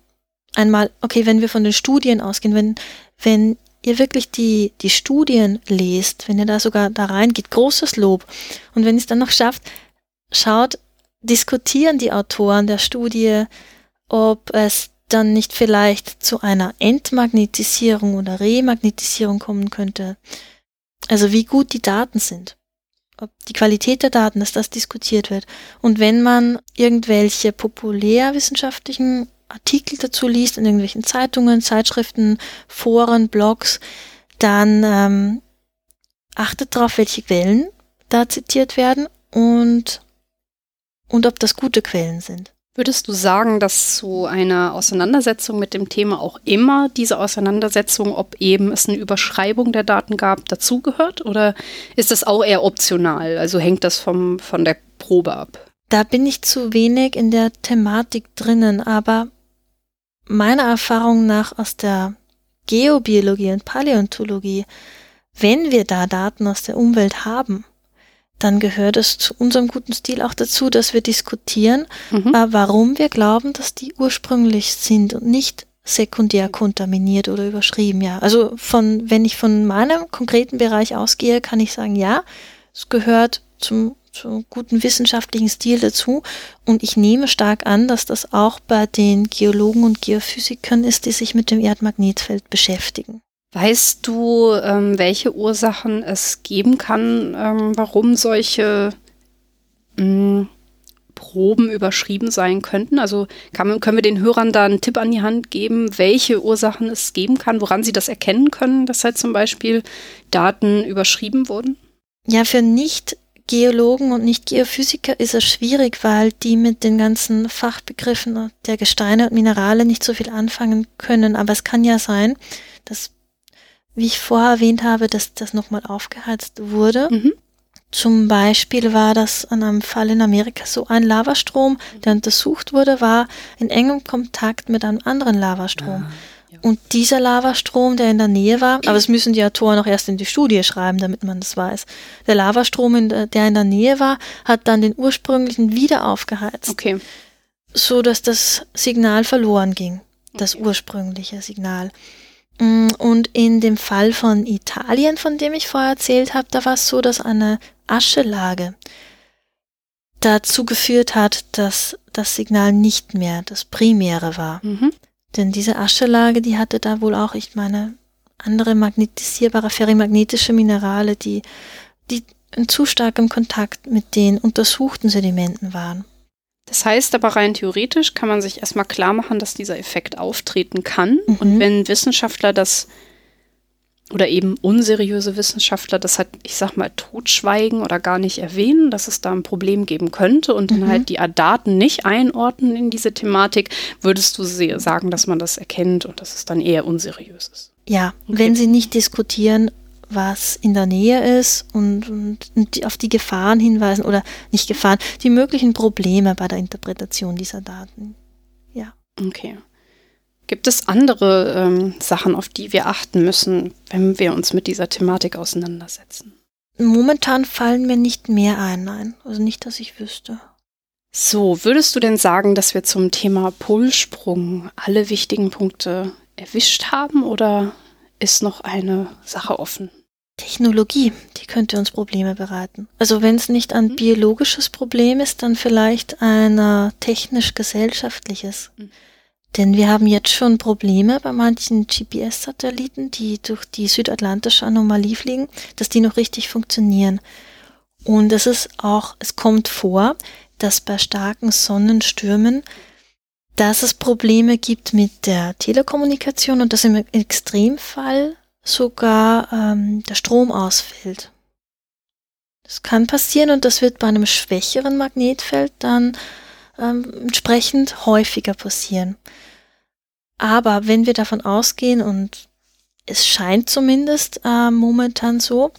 einmal, okay, wenn wir von den Studien ausgehen, wenn, wenn ihr wirklich die, die Studien lest, wenn ihr da sogar da reingeht, großes Lob. Und wenn ihr es dann noch schafft, schaut, diskutieren die Autoren der Studie, ob es dann nicht vielleicht zu einer Entmagnetisierung oder Remagnetisierung kommen könnte. Also wie gut die Daten sind. Ob die Qualität der Daten, dass das diskutiert wird. Und wenn man irgendwelche populärwissenschaftlichen Artikel dazu liest in irgendwelchen Zeitungen, Zeitschriften, Foren, Blogs, dann ähm, achtet darauf, welche Quellen da zitiert werden und, und ob das gute Quellen sind. Würdest du sagen, dass zu einer Auseinandersetzung mit dem Thema auch immer diese Auseinandersetzung, ob eben es eine Überschreibung der Daten gab, dazugehört? Oder ist das auch eher optional? Also hängt das vom, von der Probe ab? Da bin ich zu wenig in der Thematik drinnen, aber meiner Erfahrung nach aus der Geobiologie und Paläontologie, wenn wir da Daten aus der Umwelt haben, dann gehört es zu unserem guten Stil auch dazu, dass wir diskutieren, mhm. äh, warum wir glauben, dass die ursprünglich sind und nicht sekundär kontaminiert oder überschrieben. Ja, also von, wenn ich von meinem konkreten Bereich ausgehe, kann ich sagen, ja, es gehört zum, zum guten wissenschaftlichen Stil dazu. Und ich nehme stark an, dass das auch bei den Geologen und Geophysikern ist, die sich mit dem Erdmagnetfeld beschäftigen. Weißt du, ähm, welche Ursachen es geben kann, ähm, warum solche mh, hm, Proben überschrieben sein könnten? Also kann, können wir den Hörern da einen Tipp an die Hand geben, welche Ursachen es geben kann, woran sie das erkennen können, dass halt zum Beispiel Daten überschrieben wurden? Ja, für nicht Geologen und nicht Geophysiker ist es schwierig, weil die mit den ganzen Fachbegriffen der Gesteine und Minerale nicht so viel anfangen können. Aber es kann ja sein, dass wie ich vorher erwähnt habe, dass das nochmal aufgeheizt wurde. Mhm. Zum Beispiel war das an einem Fall in Amerika so ein Lavastrom, der untersucht wurde, war in engem Kontakt mit einem anderen Lavastrom. Ah, ja. Und dieser Lavastrom, der in der Nähe war, aber es müssen die Autoren auch erst in die Studie schreiben, damit man das weiß. Der Lavastrom, in der, der in der Nähe war, hat dann den ursprünglichen wieder aufgeheizt. Okay. So dass das Signal verloren ging. Das okay. ursprüngliche Signal. Mm, und in dem Fall von Italien, von dem ich vorher erzählt habe, da war es so, dass eine Aschelage dazu geführt hat, dass das Signal nicht mehr das primäre war. Mhm. Denn diese Aschelage, die hatte da wohl auch, ich meine, andere magnetisierbare ferrimagnetische Minerale, die, die in zu starkem Kontakt mit den untersuchten Sedimenten waren. Das heißt aber rein theoretisch kann man sich erstmal klar machen, dass dieser Effekt auftreten kann. Mhm. Und wenn Wissenschaftler das oder eben unseriöse Wissenschaftler das halt, ich sag mal, totschweigen oder gar nicht erwähnen, dass es da ein Problem geben könnte und dann mhm. halt die Daten nicht einordnen in diese Thematik, würdest du sagen, dass man das erkennt und dass es dann eher unseriös ist? Ja, okay. wenn sie nicht diskutieren, was in der Nähe ist und, und, und auf die Gefahren hinweisen oder nicht Gefahren, die möglichen Probleme bei der Interpretation dieser Daten. Ja. Okay. Gibt es andere ähm, Sachen, auf die wir achten müssen, wenn wir uns mit dieser Thematik auseinandersetzen? Momentan fallen mir nicht mehr ein, nein. Also nicht, dass ich wüsste. So, würdest du denn sagen, dass wir zum Thema Polsprung alle wichtigen Punkte erwischt haben oder ist noch eine Sache offen? Technologie, die könnte uns Probleme bereiten. Also wenn es nicht ein mhm. biologisches Problem ist, dann vielleicht ein technisch-gesellschaftliches. Mhm. Denn wir haben jetzt schon Probleme bei manchen GPS-Satelliten, die durch die südatlantische Anomalie fliegen, dass die noch richtig funktionieren. Und es ist auch, es kommt vor, dass bei starken Sonnenstürmen, dass es Probleme gibt mit der Telekommunikation und dass im Extremfall sogar ähm, der Strom ausfällt. Das kann passieren und das wird bei einem schwächeren Magnetfeld dann ähm, entsprechend häufiger passieren. Aber wenn wir davon ausgehen, und es scheint zumindest äh, momentan so,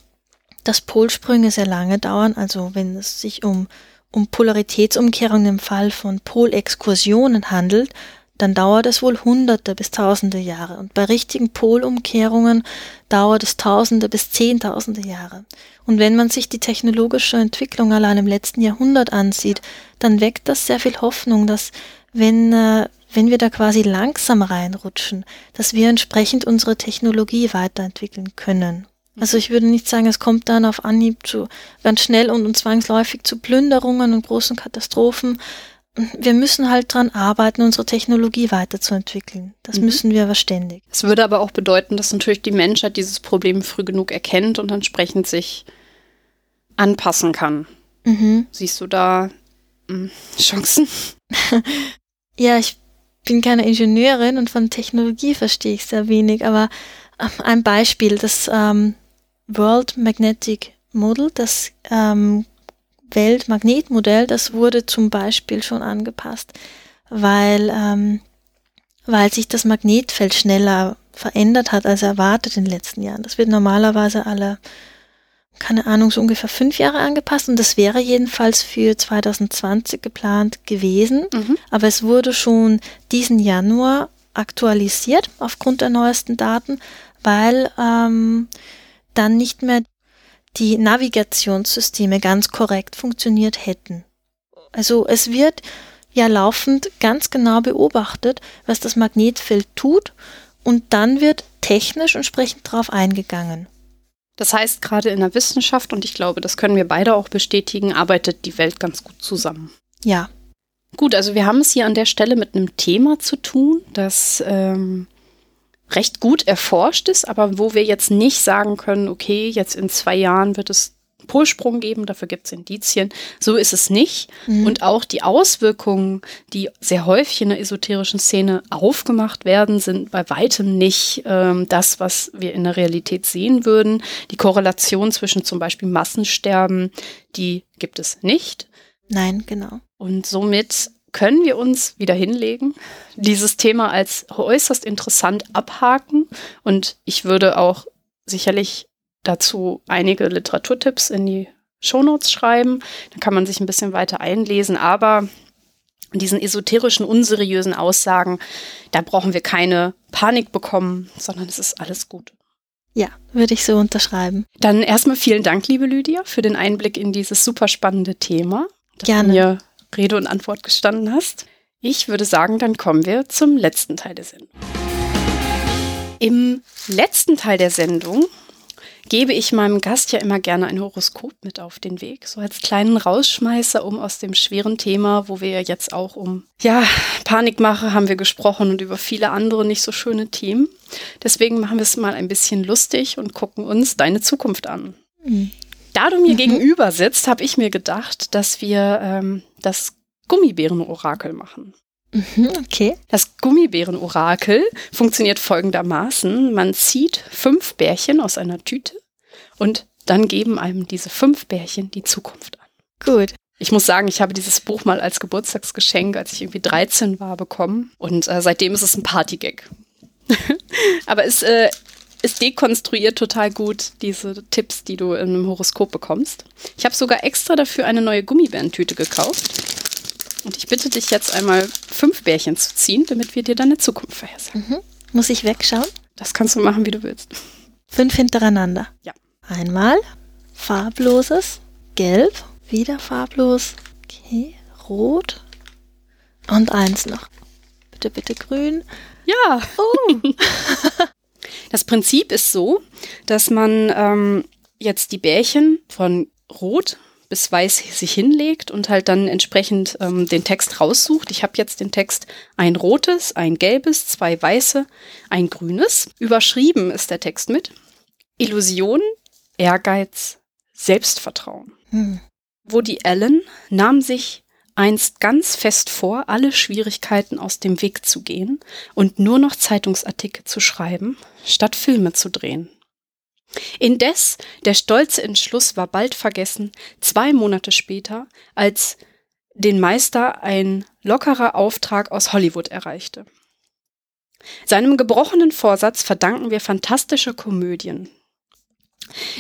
dass Polsprünge sehr lange dauern, also wenn es sich um, um Polaritätsumkehrungen im Fall von Polexkursionen handelt, dann dauert es wohl hunderte bis tausende Jahre. Und bei richtigen Polumkehrungen dauert es tausende bis zehntausende Jahre. Und wenn man sich die technologische Entwicklung allein im letzten Jahrhundert ansieht, dann weckt das sehr viel Hoffnung, dass wenn, äh, wenn wir da quasi langsam reinrutschen, dass wir entsprechend unsere Technologie weiterentwickeln können. Also ich würde nicht sagen, es kommt dann auf Anhieb zu ganz schnell und, und zwangsläufig zu Plünderungen und großen Katastrophen, wir müssen halt dran arbeiten, unsere Technologie weiterzuentwickeln. Das mhm. müssen wir aber ständig. Es würde aber auch bedeuten, dass natürlich die Menschheit dieses Problem früh genug erkennt und entsprechend sich anpassen kann. Mhm. Siehst du da mh, hm, Chancen? ja, ich bin keine Ingenieurin und von Technologie verstehe ich sehr wenig, aber ähm, ein Beispiel, das ähm, World Magnetic Model, das ähm, Weltmagnetmodell, das wurde zum Beispiel schon angepasst weil, ähm, weil sich das Magnetfeld schneller verändert hat als erwartet in den letzten Jahren. Das wird normalerweise alle, keine Ahnung, so ungefähr fünf Jahre angepasst und das wäre jedenfalls für 2020 geplant gewesen. Mhm. Aber es wurde schon diesen Januar aktualisiert aufgrund der neuesten Daten, weil ähm, dann nicht mehr die Navigationssysteme ganz korrekt funktioniert hätten. Also es wird ja laufend ganz genau beobachtet, was das Magnetfeld tut und dann wird technisch entsprechend darauf eingegangen. Das heißt, gerade in der Wissenschaft, und ich glaube, das können wir beide auch bestätigen, arbeitet die Welt ganz gut zusammen. Ja. Gut, also wir haben es hier an der Stelle mit einem Thema zu tun, das ähm, recht gut erforscht ist, aber wo wir jetzt nicht sagen können, okay, jetzt in zwei Jahren wird es Polsprung geben, dafür gibt es Indizien. So ist es nicht. Mhm. Und auch die Auswirkungen, die sehr häufig in der esoterischen Szene aufgemacht werden, sind bei weitem nicht ähm, das, was wir in der Realität sehen würden. Die Korrelation zwischen zum Beispiel Massensterben, die gibt es nicht. Nein, genau. Und somit können wir uns wieder hinlegen, dieses Thema als äußerst interessant abhaken. Und ich würde auch sicherlich dazu einige Literaturtipps in die Shownotes schreiben. Dann kann man sich ein bisschen weiter einlesen. Aber diesen esoterischen, unseriösen Aussagen, da brauchen wir keine Panik bekommen, sondern es ist alles gut. Ja, würde ich so unterschreiben. Dann erstmal vielen Dank, liebe Lydia, für den Einblick in dieses super spannende Thema. Gerne. Mir Rede und Antwort gestanden hast. Ich würde sagen, dann kommen wir zum letzten Teil der Sendung. Im letzten Teil der Sendung gebe ich meinem Gast ja immer gerne ein Horoskop mit auf den Weg, so als kleinen Rausschmeißer, um aus dem schweren Thema, wo wir ja jetzt auch um ja, Panikmache haben wir gesprochen und über viele andere nicht so schöne Themen. Deswegen machen wir es mal ein bisschen lustig und gucken uns deine Zukunft an. Mhm. Da du mir mhm. gegenüber sitzt, habe ich mir gedacht, dass wir ähm, das Gummibären-Orakel machen. Mhm, okay. Das Gummibären-Orakel funktioniert folgendermaßen. Man zieht fünf Bärchen aus einer Tüte und dann geben einem diese fünf Bärchen die Zukunft an. Gut. Ich muss sagen, ich habe dieses Buch mal als Geburtstagsgeschenk, als ich irgendwie 13 war, bekommen. Und äh, seitdem ist es ein Partygag. Aber es äh, es dekonstruiert total gut diese Tipps, die du in einem Horoskop bekommst. Ich habe sogar extra dafür eine neue Gummibärentüte gekauft. Und ich bitte dich jetzt einmal fünf Bärchen zu ziehen, damit wir dir deine Zukunft vorhersagen. Mhm. Muss ich wegschauen? Das kannst du machen, wie du willst. Fünf hintereinander. Ja. Einmal farbloses, gelb, wieder farblos, okay, rot und eins noch. Bitte, bitte grün. Ja. Oh. Das Prinzip ist so, dass man ähm, jetzt die Bärchen von rot bis weiß sich hinlegt und halt dann entsprechend ähm, den Text raussucht. Ich habe jetzt den Text ein rotes, ein gelbes, zwei weiße, ein grünes. Überschrieben ist der Text mit Illusion, Ehrgeiz, Selbstvertrauen. Hm. Woody Allen nahm sich einst ganz fest vor, alle Schwierigkeiten aus dem Weg zu gehen und nur noch Zeitungsartikel zu schreiben, statt Filme zu drehen. Indes, der stolze Entschluss war bald vergessen, zwei Monate später, als den Meister ein lockerer Auftrag aus Hollywood erreichte. Seinem gebrochenen Vorsatz verdanken wir fantastische Komödien,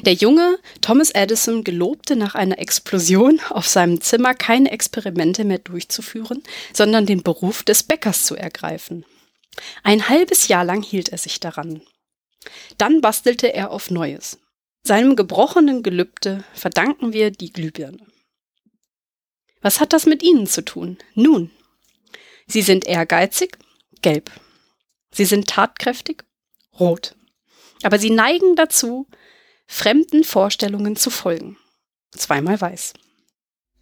der junge Thomas Edison gelobte nach einer Explosion auf seinem Zimmer keine Experimente mehr durchzuführen, sondern den Beruf des Bäckers zu ergreifen. Ein halbes Jahr lang hielt er sich daran. Dann bastelte er auf Neues. Seinem gebrochenen Gelübde verdanken wir die Glühbirne. Was hat das mit Ihnen zu tun? Nun, Sie sind ehrgeizig, gelb. Sie sind tatkräftig, rot. Aber Sie neigen dazu, fremden Vorstellungen zu folgen. Zweimal weiß.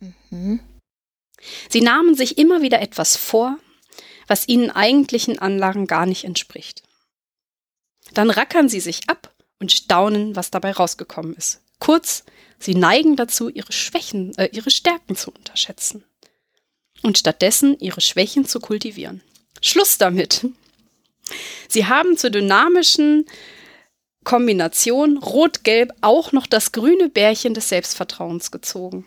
Mhm. Sie nahmen sich immer wieder etwas vor, was ihnen eigentlichen Anlagen gar nicht entspricht. Dann rackern sie sich ab und staunen, was dabei rausgekommen ist. Kurz, sie neigen dazu, ihre Schwächen, äh, ihre Stärken zu unterschätzen und stattdessen ihre Schwächen zu kultivieren. Schluss damit. Sie haben zur dynamischen Kombination Rot-Gelb auch noch das grüne Bärchen des Selbstvertrauens gezogen.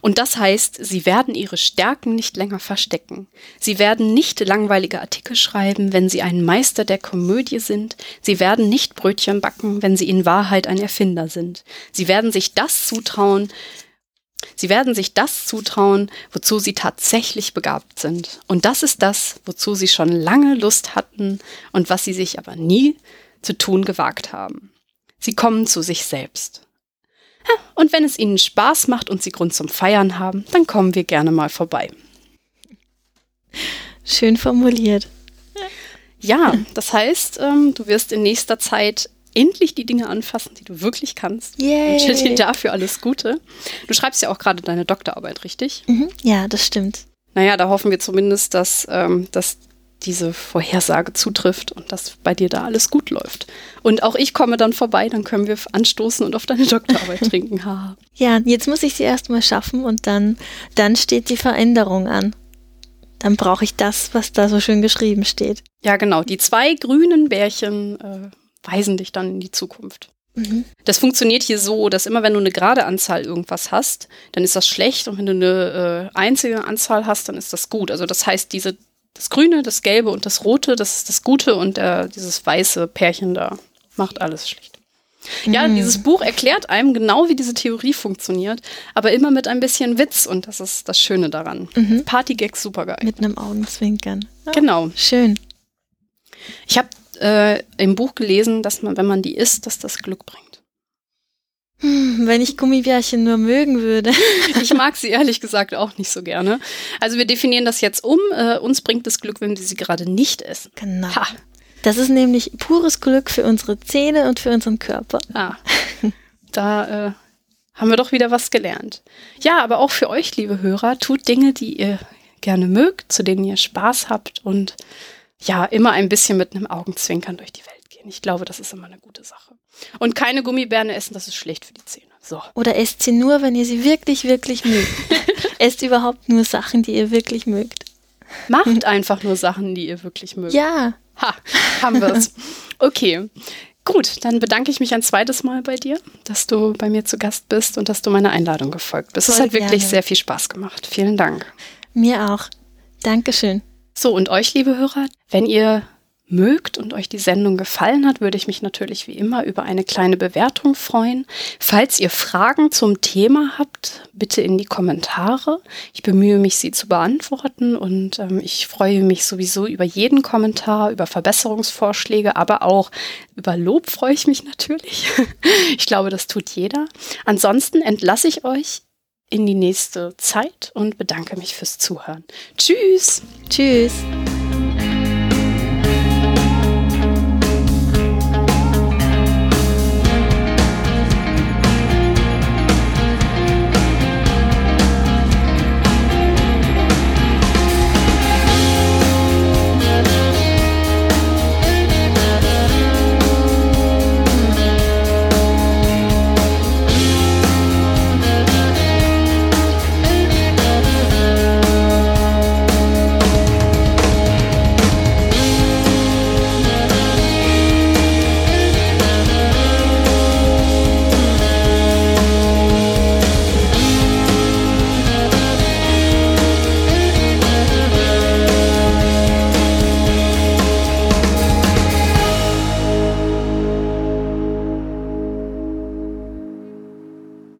Und das heißt, sie werden ihre Stärken nicht länger verstecken. Sie werden nicht langweilige Artikel schreiben, wenn sie ein Meister der Komödie sind. Sie werden nicht Brötchen backen, wenn sie in Wahrheit ein Erfinder sind. Sie werden sich das zutrauen, Sie werden sich das zutrauen, wozu sie tatsächlich begabt sind. Und das ist das, wozu sie schon lange Lust hatten und was sie sich aber nie zu tun gewagt haben. Sie kommen zu sich selbst. Und wenn es Ihnen Spaß macht und Sie Grund zum Feiern haben, dann kommen wir gerne mal vorbei. Schön formuliert. Ja, das heißt, ähm, du wirst in nächster Zeit endlich die Dinge anfassen, die du wirklich kannst. Yay. Ich wünsche dir dafür alles Gute. Du schreibst ja auch gerade deine Doktorarbeit, richtig? Mhm. Ja, das stimmt. Naja, da hoffen wir zumindest, dass, ähm, dass diese Vorhersage zutrifft und dass bei dir da alles gut läuft. Und auch ich komme dann vorbei, dann können wir anstoßen und auf deine Doktorarbeit trinken. Ja, jetzt muss ich sie erstmal schaffen und dann, dann steht die Veränderung an. Dann brauche ich das, was da so schön geschrieben steht. Ja, genau. Die zwei grünen Bärchen äh, weisen dich dann in die Zukunft. Mhm. Das funktioniert hier so, dass immer wenn du eine gerade Anzahl irgendwas hast, dann ist das schlecht und wenn du eine äh, einzige Anzahl hast, dann ist das gut. Also das heißt, diese das Grüne, das Gelbe und das Rote, das ist das Gute und äh, dieses weiße Pärchen da macht alles schlecht. Ja, Mhm. dieses Buch erklärt einem genau, wie diese Theorie funktioniert, aber immer mit ein bisschen Witz und das ist das Schöne daran. Mhm. Partygags supergeil. Mit einem Augenzwinkern. Ja, Genau. Schön. Ich habe äh, im Buch gelesen, dass man, wenn man die isst, dass das Glück bringt. Hm, wenn ich Gummibärchen nur mögen würde. Ich mag sie ehrlich gesagt auch nicht so gerne. Also wir definieren das jetzt um. Äh, uns bringt es Glück, wenn wir sie gerade nicht essen. Genau. Ha. Das ist nämlich pures Glück für unsere Zähne und für unseren Körper. Ah, da äh, haben wir doch wieder was gelernt. Ja, aber auch für euch, liebe Hörer, tut Dinge, die ihr gerne mögt, zu denen ihr Spaß habt und ja, immer ein bisschen mit einem Augenzwinkern durch die Welt gehen. Ich glaube, das ist immer eine gute Sache. Und keine Gummibären essen, das ist schlecht für die Zähne. So. Oder esst sie nur, wenn ihr sie wirklich, wirklich mögt. esst überhaupt nur Sachen, die ihr wirklich mögt. Macht einfach nur Sachen, die ihr wirklich mögt. Ja. Ha, haben wir es. Okay. Gut, dann bedanke ich mich ein zweites Mal bei dir, dass du bei mir zu Gast bist und dass du meiner Einladung gefolgt bist. Es Voll hat wirklich gerne. sehr viel Spaß gemacht. Vielen Dank. Mir auch. Dankeschön. So, und euch, liebe Hörer, wenn ihr mögt und euch die Sendung gefallen hat, würde ich mich natürlich wie immer über eine kleine Bewertung freuen. Falls ihr Fragen zum Thema habt, bitte in die Kommentare. Ich bemühe mich, sie zu beantworten und ähm, ich freue mich sowieso über jeden Kommentar, über Verbesserungsvorschläge, aber auch über Lob freue ich mich natürlich. ich glaube, das tut jeder. Ansonsten entlasse ich euch in die nächste Zeit und bedanke mich fürs Zuhören. Tschüss! Tschüss.